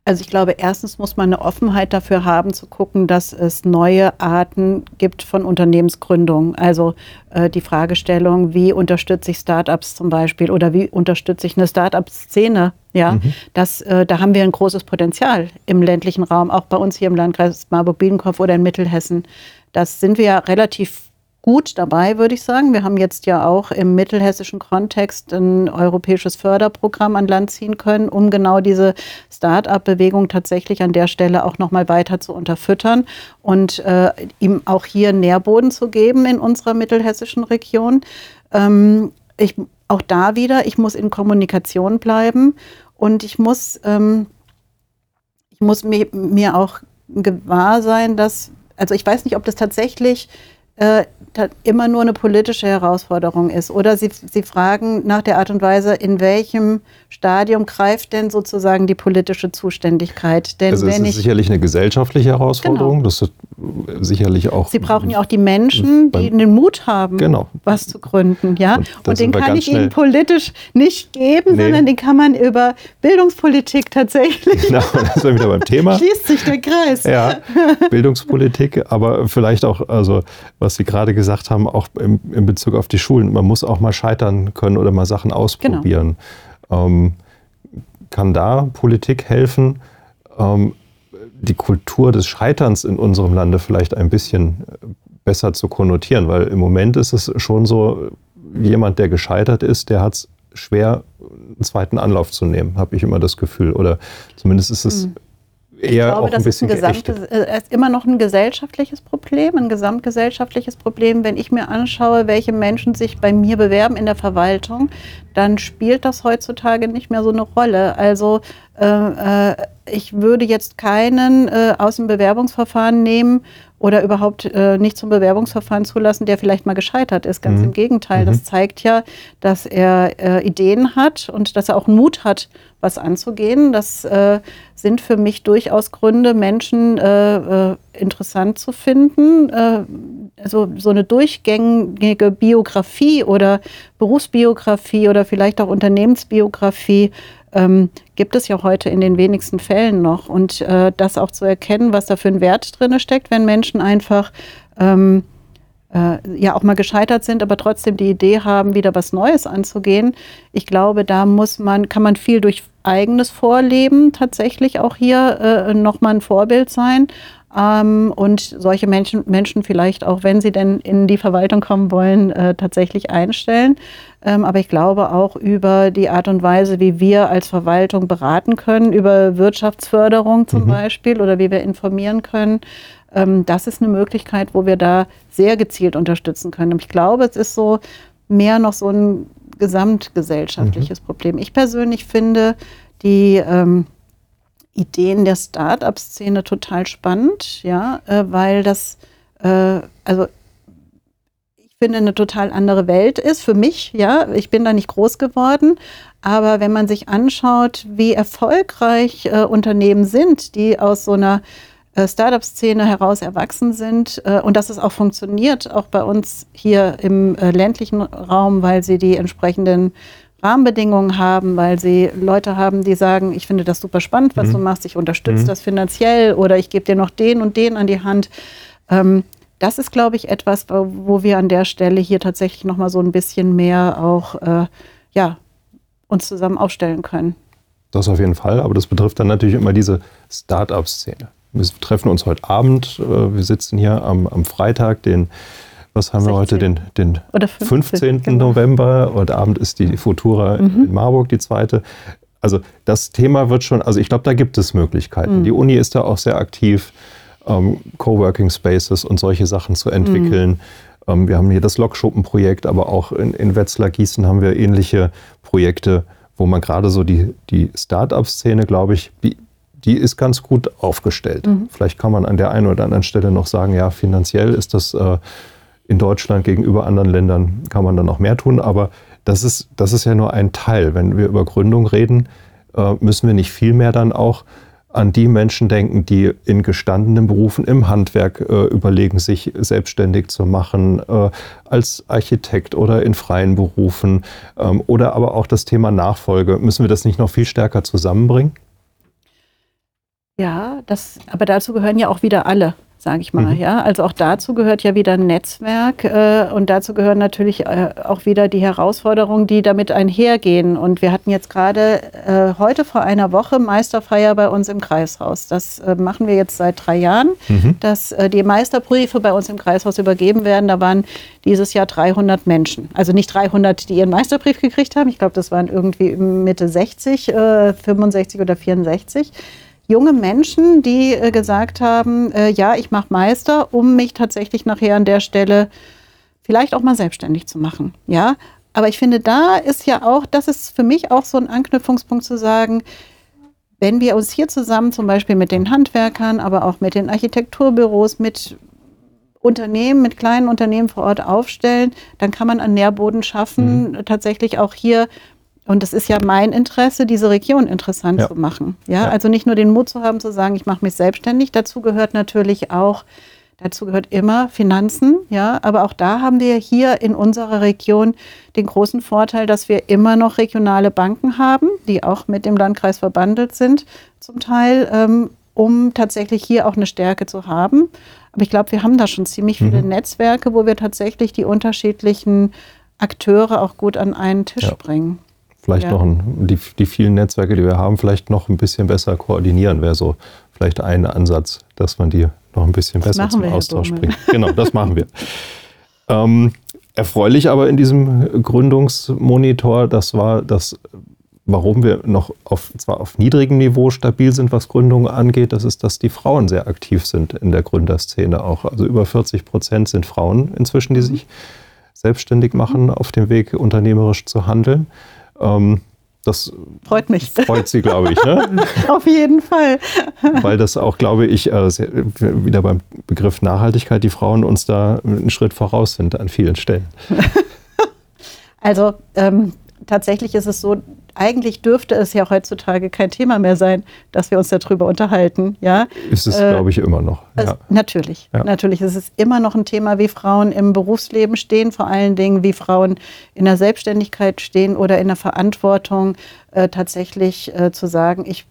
Also ich glaube, erstens muss man eine Offenheit dafür haben, zu gucken, dass es neue Arten gibt von Unternehmensgründung. Also äh, die Fragestellung, wie unterstütze ich Startups zum Beispiel oder wie unterstütze ich eine Startup-Szene? Ja, mhm. das, äh, da haben wir ein großes Potenzial im ländlichen Raum, auch bei uns hier im Landkreis Marburg-Biedenkopf oder in Mittelhessen. Das sind wir ja relativ gut dabei, würde ich sagen. Wir haben jetzt ja auch im mittelhessischen Kontext ein europäisches Förderprogramm an Land ziehen können, um genau diese Start-up-Bewegung tatsächlich an der Stelle auch nochmal weiter zu unterfüttern und äh, ihm auch hier Nährboden zu geben in unserer mittelhessischen Region. Ähm, ich, auch da wieder, ich muss in Kommunikation bleiben und ich muss, ähm, ich muss mir, mir auch gewahr sein, dass, also ich weiß nicht, ob das tatsächlich äh, immer nur eine politische Herausforderung ist. Oder Sie, Sie fragen nach der Art und Weise, in welchem Stadium greift denn sozusagen die politische Zuständigkeit? Denn also es ist sicherlich eine gesellschaftliche Herausforderung. Genau. Das ist sicherlich auch. Sie brauchen ja auch die Menschen, die den Mut haben, genau. was zu gründen. Ja? Und, und den kann ich Ihnen politisch nicht geben, nee. sondern den kann man über Bildungspolitik tatsächlich. Genau, das ist wieder beim Thema. Schließt sich der Kreis. Ja, Bildungspolitik, aber vielleicht auch, also was Sie gerade gesagt haben, auch im, in Bezug auf die Schulen. Man muss auch mal scheitern können oder mal Sachen ausprobieren. Genau. Ähm, kann da Politik helfen, ähm, die Kultur des Scheiterns in unserem Lande vielleicht ein bisschen äh, besser zu konnotieren? Weil im Moment ist es schon so, jemand, der gescheitert ist, der hat es schwer, einen zweiten Anlauf zu nehmen, habe ich immer das Gefühl. Oder zumindest ist es mhm eher glaube, auch ein bisschen ist, ein gesamtes, äh, ist immer noch ein gesellschaftliches Problem, ein gesamtgesellschaftliches Problem. Wenn ich mir anschaue, welche Menschen sich bei mir bewerben in der Verwaltung, dann spielt das heutzutage nicht mehr so eine Rolle. Also äh, äh ich würde jetzt keinen äh, aus dem Bewerbungsverfahren nehmen, oder überhaupt äh, nicht zum Bewerbungsverfahren zulassen, der vielleicht mal gescheitert ist. Ganz mhm. im Gegenteil. Mhm. Das zeigt ja, dass er äh, Ideen hat und dass er auch Mut hat, was anzugehen. Das äh, sind für mich durchaus Gründe, Menschen äh, äh, interessant zu finden. also so eine durchgängige Biografie oder Berufsbiografie oder vielleicht auch Unternehmensbiografie ähm, gibt es ja heute in den wenigsten Fällen noch. Und äh, das auch zu erkennen, was da für ein Wert drin steckt, wenn Menschen einfach ähm, äh, ja auch mal gescheitert sind, aber trotzdem die Idee haben, wieder was Neues anzugehen. Ich glaube, da muss man, kann man viel durch eigenes Vorleben tatsächlich auch hier äh, nochmal ein Vorbild sein. Ähm, und solche Menschen, Menschen vielleicht auch, wenn sie denn in die Verwaltung kommen wollen, äh, tatsächlich einstellen. Ähm, aber ich glaube auch über die Art und Weise, wie wir als Verwaltung beraten können, über Wirtschaftsförderung zum mhm. Beispiel oder wie wir informieren können. Ähm, das ist eine Möglichkeit, wo wir da sehr gezielt unterstützen können. Und ich glaube, es ist so mehr noch so ein gesamtgesellschaftliches mhm. Problem. Ich persönlich finde die ähm, Ideen der Start-up-Szene total spannend, ja, äh, weil das, äh, also ich finde, eine total andere Welt ist für mich, ja. Ich bin da nicht groß geworden, aber wenn man sich anschaut, wie erfolgreich äh, Unternehmen sind, die aus so einer Startup-Szene heraus erwachsen sind äh, und dass es auch funktioniert, auch bei uns hier im äh, ländlichen Raum, weil sie die entsprechenden Rahmenbedingungen haben, weil sie Leute haben, die sagen, ich finde das super spannend, was mhm. du machst, ich unterstütze mhm. das finanziell oder ich gebe dir noch den und den an die Hand. Ähm, das ist, glaube ich, etwas, wo wir an der Stelle hier tatsächlich noch mal so ein bisschen mehr auch äh, ja, uns zusammen aufstellen können. Das auf jeden Fall, aber das betrifft dann natürlich immer diese Start-up-Szene. Wir treffen uns heute Abend, äh, wir sitzen hier am, am Freitag, den was haben 16. wir heute, den, den 15, 15 genau. November. Heute Abend ist die Futura mhm. in Marburg, die zweite. Also das Thema wird schon, also ich glaube, da gibt es Möglichkeiten. Mhm. Die Uni ist da auch sehr aktiv, ähm, Coworking Spaces und solche Sachen zu entwickeln. Mhm. Ähm, wir haben hier das Lokschuppenprojekt, aber auch in, in Wetzlar Gießen haben wir ähnliche Projekte, wo man gerade so die, die Start-up-Szene, glaube ich, die, ist ganz gut aufgestellt. Mhm. Vielleicht kann man an der einen oder anderen Stelle noch sagen, ja, finanziell ist das äh, in Deutschland gegenüber anderen Ländern kann man dann noch mehr tun, aber das ist, das ist ja nur ein Teil. Wenn wir über Gründung reden, äh, müssen wir nicht viel mehr dann auch an die Menschen denken, die in gestandenen Berufen im Handwerk äh, überlegen, sich selbstständig zu machen, äh, als Architekt oder in freien Berufen ähm, oder aber auch das Thema Nachfolge. Müssen wir das nicht noch viel stärker zusammenbringen? Ja, das, aber dazu gehören ja auch wieder alle sage ich mal. Mhm. Ja, also auch dazu gehört ja wieder ein Netzwerk äh, und dazu gehören natürlich äh, auch wieder die Herausforderungen, die damit einhergehen. Und wir hatten jetzt gerade äh, heute vor einer Woche Meisterfeier bei uns im Kreishaus. Das äh, machen wir jetzt seit drei Jahren, mhm. dass äh, die Meisterbriefe bei uns im Kreishaus übergeben werden. Da waren dieses Jahr 300 Menschen. Also nicht 300, die ihren Meisterbrief gekriegt haben. Ich glaube, das waren irgendwie Mitte 60, 65 äh, oder 64 junge Menschen, die äh, gesagt haben, äh, ja, ich mache Meister, um mich tatsächlich nachher an der Stelle vielleicht auch mal selbstständig zu machen. Ja, aber ich finde, da ist ja auch, das ist für mich auch so ein Anknüpfungspunkt zu sagen, wenn wir uns hier zusammen zum Beispiel mit den Handwerkern, aber auch mit den Architekturbüros, mit Unternehmen, mit kleinen Unternehmen vor Ort aufstellen, dann kann man einen Nährboden schaffen, mhm. tatsächlich auch hier und es ist ja mein Interesse, diese Region interessant ja. zu machen. Ja? ja? also nicht nur den Mut zu haben, zu sagen, ich mache mich selbstständig. Dazu gehört natürlich auch, dazu gehört immer Finanzen. Ja, aber auch da haben wir hier in unserer Region den großen Vorteil, dass wir immer noch regionale Banken haben, die auch mit dem Landkreis verbandelt sind, zum Teil, ähm, um tatsächlich hier auch eine Stärke zu haben. Aber ich glaube, wir haben da schon ziemlich viele mhm. Netzwerke, wo wir tatsächlich die unterschiedlichen Akteure auch gut an einen Tisch ja. bringen vielleicht ja. noch ein, die, die vielen Netzwerke, die wir haben, vielleicht noch ein bisschen besser koordinieren, wäre so vielleicht ein Ansatz, dass man die noch ein bisschen das besser zum Austausch bringt. Genau, das machen wir. Ähm, erfreulich aber in diesem Gründungsmonitor, das war, dass warum wir noch auf, zwar auf niedrigem Niveau stabil sind, was Gründungen angeht, das ist, dass die Frauen sehr aktiv sind in der Gründerszene auch. Also über 40 Prozent sind Frauen inzwischen, die sich selbstständig machen, auf dem Weg unternehmerisch zu handeln. Ähm, das freut mich. Freut Sie, glaube ich. Ne? Auf jeden Fall. Weil das auch, glaube ich, äh, wieder beim Begriff Nachhaltigkeit, die Frauen uns da einen Schritt voraus sind an vielen Stellen. Also ähm, tatsächlich ist es so, eigentlich dürfte es ja heutzutage kein Thema mehr sein, dass wir uns darüber unterhalten. Ja? Ist es, äh, glaube ich, immer noch. Ja. Es, natürlich, ja. natürlich. Es ist immer noch ein Thema, wie Frauen im Berufsleben stehen, vor allen Dingen, wie Frauen in der Selbstständigkeit stehen oder in der Verantwortung, äh, tatsächlich äh, zu sagen, ich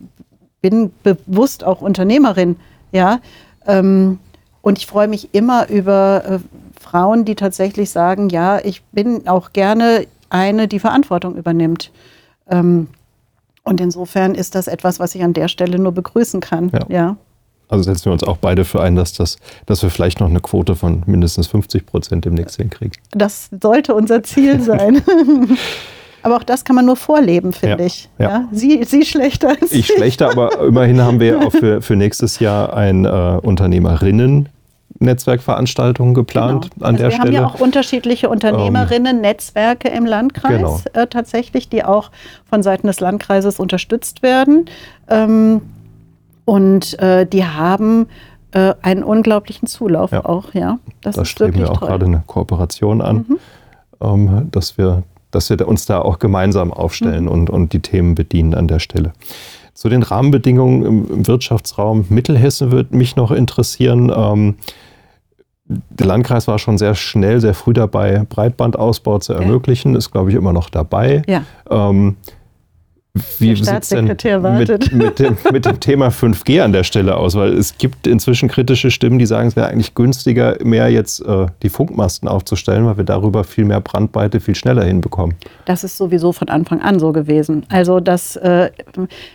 bin bewusst auch Unternehmerin. Ja? Ähm, und ich freue mich immer über äh, Frauen, die tatsächlich sagen, ja, ich bin auch gerne eine, die Verantwortung übernimmt. Ähm, und insofern ist das etwas, was ich an der Stelle nur begrüßen kann. Ja. ja. Also setzen wir uns auch beide für ein, dass, das, dass wir vielleicht noch eine Quote von mindestens 50 Prozent demnächst hinkriegen. Das sollte unser Ziel sein. aber auch das kann man nur vorleben, finde ja, ich. Ja. ja. Sie, Sie schlechter als ich. Ich schlechter, aber immerhin haben wir auch für, für nächstes Jahr ein äh, Unternehmerinnen Netzwerkveranstaltungen geplant genau. an also der wir Stelle. Wir haben ja auch unterschiedliche Unternehmerinnen-Netzwerke im Landkreis genau. äh, tatsächlich, die auch von Seiten des Landkreises unterstützt werden. Ähm, und äh, die haben äh, einen unglaublichen Zulauf ja. auch, ja. Das da streben wir auch toll. gerade eine Kooperation an, mhm. ähm, dass, wir, dass wir uns da auch gemeinsam aufstellen mhm. und, und die Themen bedienen an der Stelle. Zu den Rahmenbedingungen im, im Wirtschaftsraum Mittelhessen würde mich noch interessieren. Ähm, der Landkreis war schon sehr schnell, sehr früh dabei, Breitbandausbau zu ermöglichen, ja. ist, glaube ich, immer noch dabei. Ja. Ähm, wie sieht es denn mit, mit, dem, mit, dem, Thema 5G an der Stelle aus? Weil es gibt inzwischen kritische Stimmen, die sagen, es wäre eigentlich günstiger, mehr jetzt äh, die Funkmasten aufzustellen, weil wir darüber viel mehr Brandweite viel schneller hinbekommen. Das ist sowieso von Anfang an so gewesen. Also das, äh,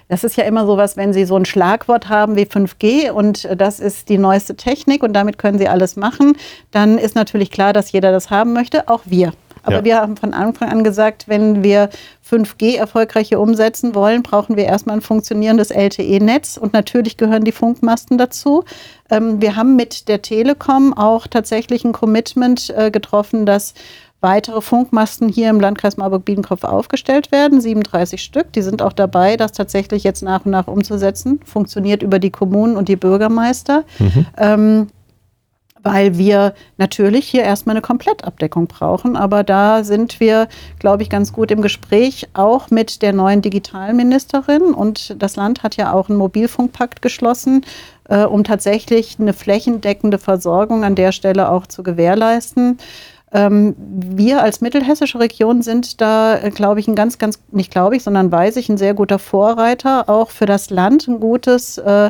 das ist ja immer so was, wenn Sie so ein Schlagwort haben wie 5G und das ist die neueste Technik und damit können Sie alles machen, dann ist natürlich klar, dass jeder das haben möchte, auch wir. Aber ja. wir haben von Anfang an gesagt, wenn wir 5G erfolgreich hier umsetzen wollen, brauchen wir erstmal ein funktionierendes LTE-Netz und natürlich gehören die Funkmasten dazu. Ähm, wir haben mit der Telekom auch tatsächlich ein Commitment äh, getroffen, dass weitere Funkmasten hier im Landkreis Marburg-Biedenkopf aufgestellt werden, 37 Stück. Die sind auch dabei, das tatsächlich jetzt nach und nach umzusetzen. Funktioniert über die Kommunen und die Bürgermeister. Mhm. Ähm, weil wir natürlich hier erstmal eine Komplettabdeckung brauchen. Aber da sind wir, glaube ich, ganz gut im Gespräch, auch mit der neuen Digitalministerin. Und das Land hat ja auch einen Mobilfunkpakt geschlossen, äh, um tatsächlich eine flächendeckende Versorgung an der Stelle auch zu gewährleisten. Ähm, wir als mittelhessische Region sind da, äh, glaube ich, ein ganz, ganz, nicht glaube ich, sondern weiß ich, ein sehr guter Vorreiter, auch für das Land ein gutes äh,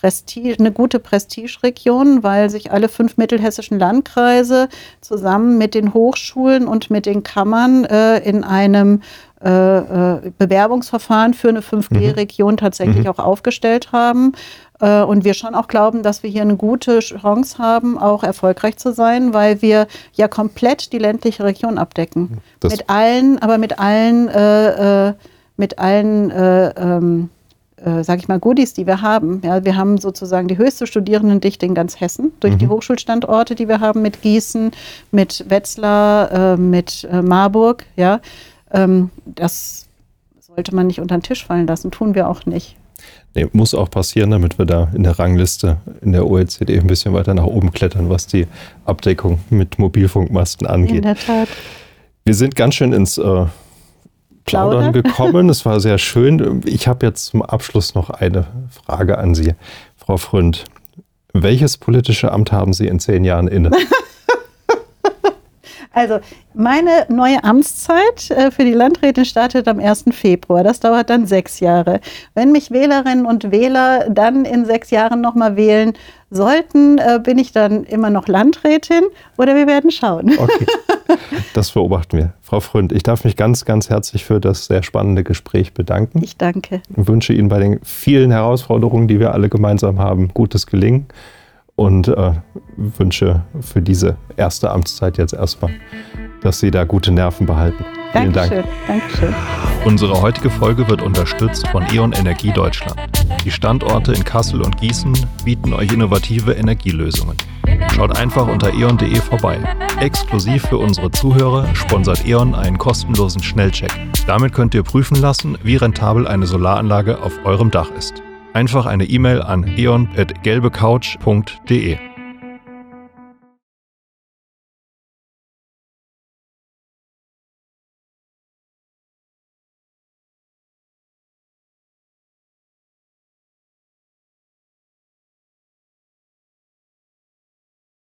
Prestige, eine gute Prestigeregion, weil sich alle fünf mittelhessischen Landkreise zusammen mit den Hochschulen und mit den Kammern äh, in einem äh, äh Bewerbungsverfahren für eine 5G-Region mhm. tatsächlich mhm. auch aufgestellt haben. Äh, und wir schon auch glauben, dass wir hier eine gute Chance haben, auch erfolgreich zu sein, weil wir ja komplett die ländliche Region abdecken. Das mit allen, aber mit allen, äh, äh mit allen äh, ähm, äh, sage ich mal, Goodies, die wir haben. Ja, wir haben sozusagen die höchste Studierendendichte in ganz Hessen durch mhm. die Hochschulstandorte, die wir haben mit Gießen, mit Wetzlar, äh, mit äh, Marburg. Ja, ähm, das sollte man nicht unter den Tisch fallen lassen, tun wir auch nicht. Nee, muss auch passieren, damit wir da in der Rangliste in der OECD ein bisschen weiter nach oben klettern, was die Abdeckung mit Mobilfunkmasten angeht. In der Tat. Wir sind ganz schön ins äh, Plaudern gekommen. Es war sehr schön. Ich habe jetzt zum Abschluss noch eine Frage an Sie, Frau Fründ. Welches politische Amt haben Sie in zehn Jahren inne? Also meine neue Amtszeit äh, für die Landrätin startet am 1. Februar. Das dauert dann sechs Jahre. Wenn mich Wählerinnen und Wähler dann in sechs Jahren nochmal wählen sollten, äh, bin ich dann immer noch Landrätin oder wir werden schauen. Okay, das beobachten wir. Frau Fründ, ich darf mich ganz, ganz herzlich für das sehr spannende Gespräch bedanken. Ich danke. Und wünsche Ihnen bei den vielen Herausforderungen, die wir alle gemeinsam haben, gutes Gelingen und äh, wünsche für diese erste Amtszeit jetzt erstmal, dass Sie da gute Nerven behalten. Vielen Dank. Dankeschön. Dankeschön. Unsere heutige Folge wird unterstützt von E.ON Energie Deutschland. Die Standorte in Kassel und Gießen bieten euch innovative Energielösungen. Schaut einfach unter eon.de vorbei. Exklusiv für unsere Zuhörer sponsert E.ON einen kostenlosen Schnellcheck. Damit könnt ihr prüfen lassen, wie rentabel eine Solaranlage auf eurem Dach ist. Einfach eine E-Mail an eon.gelbecouch.de.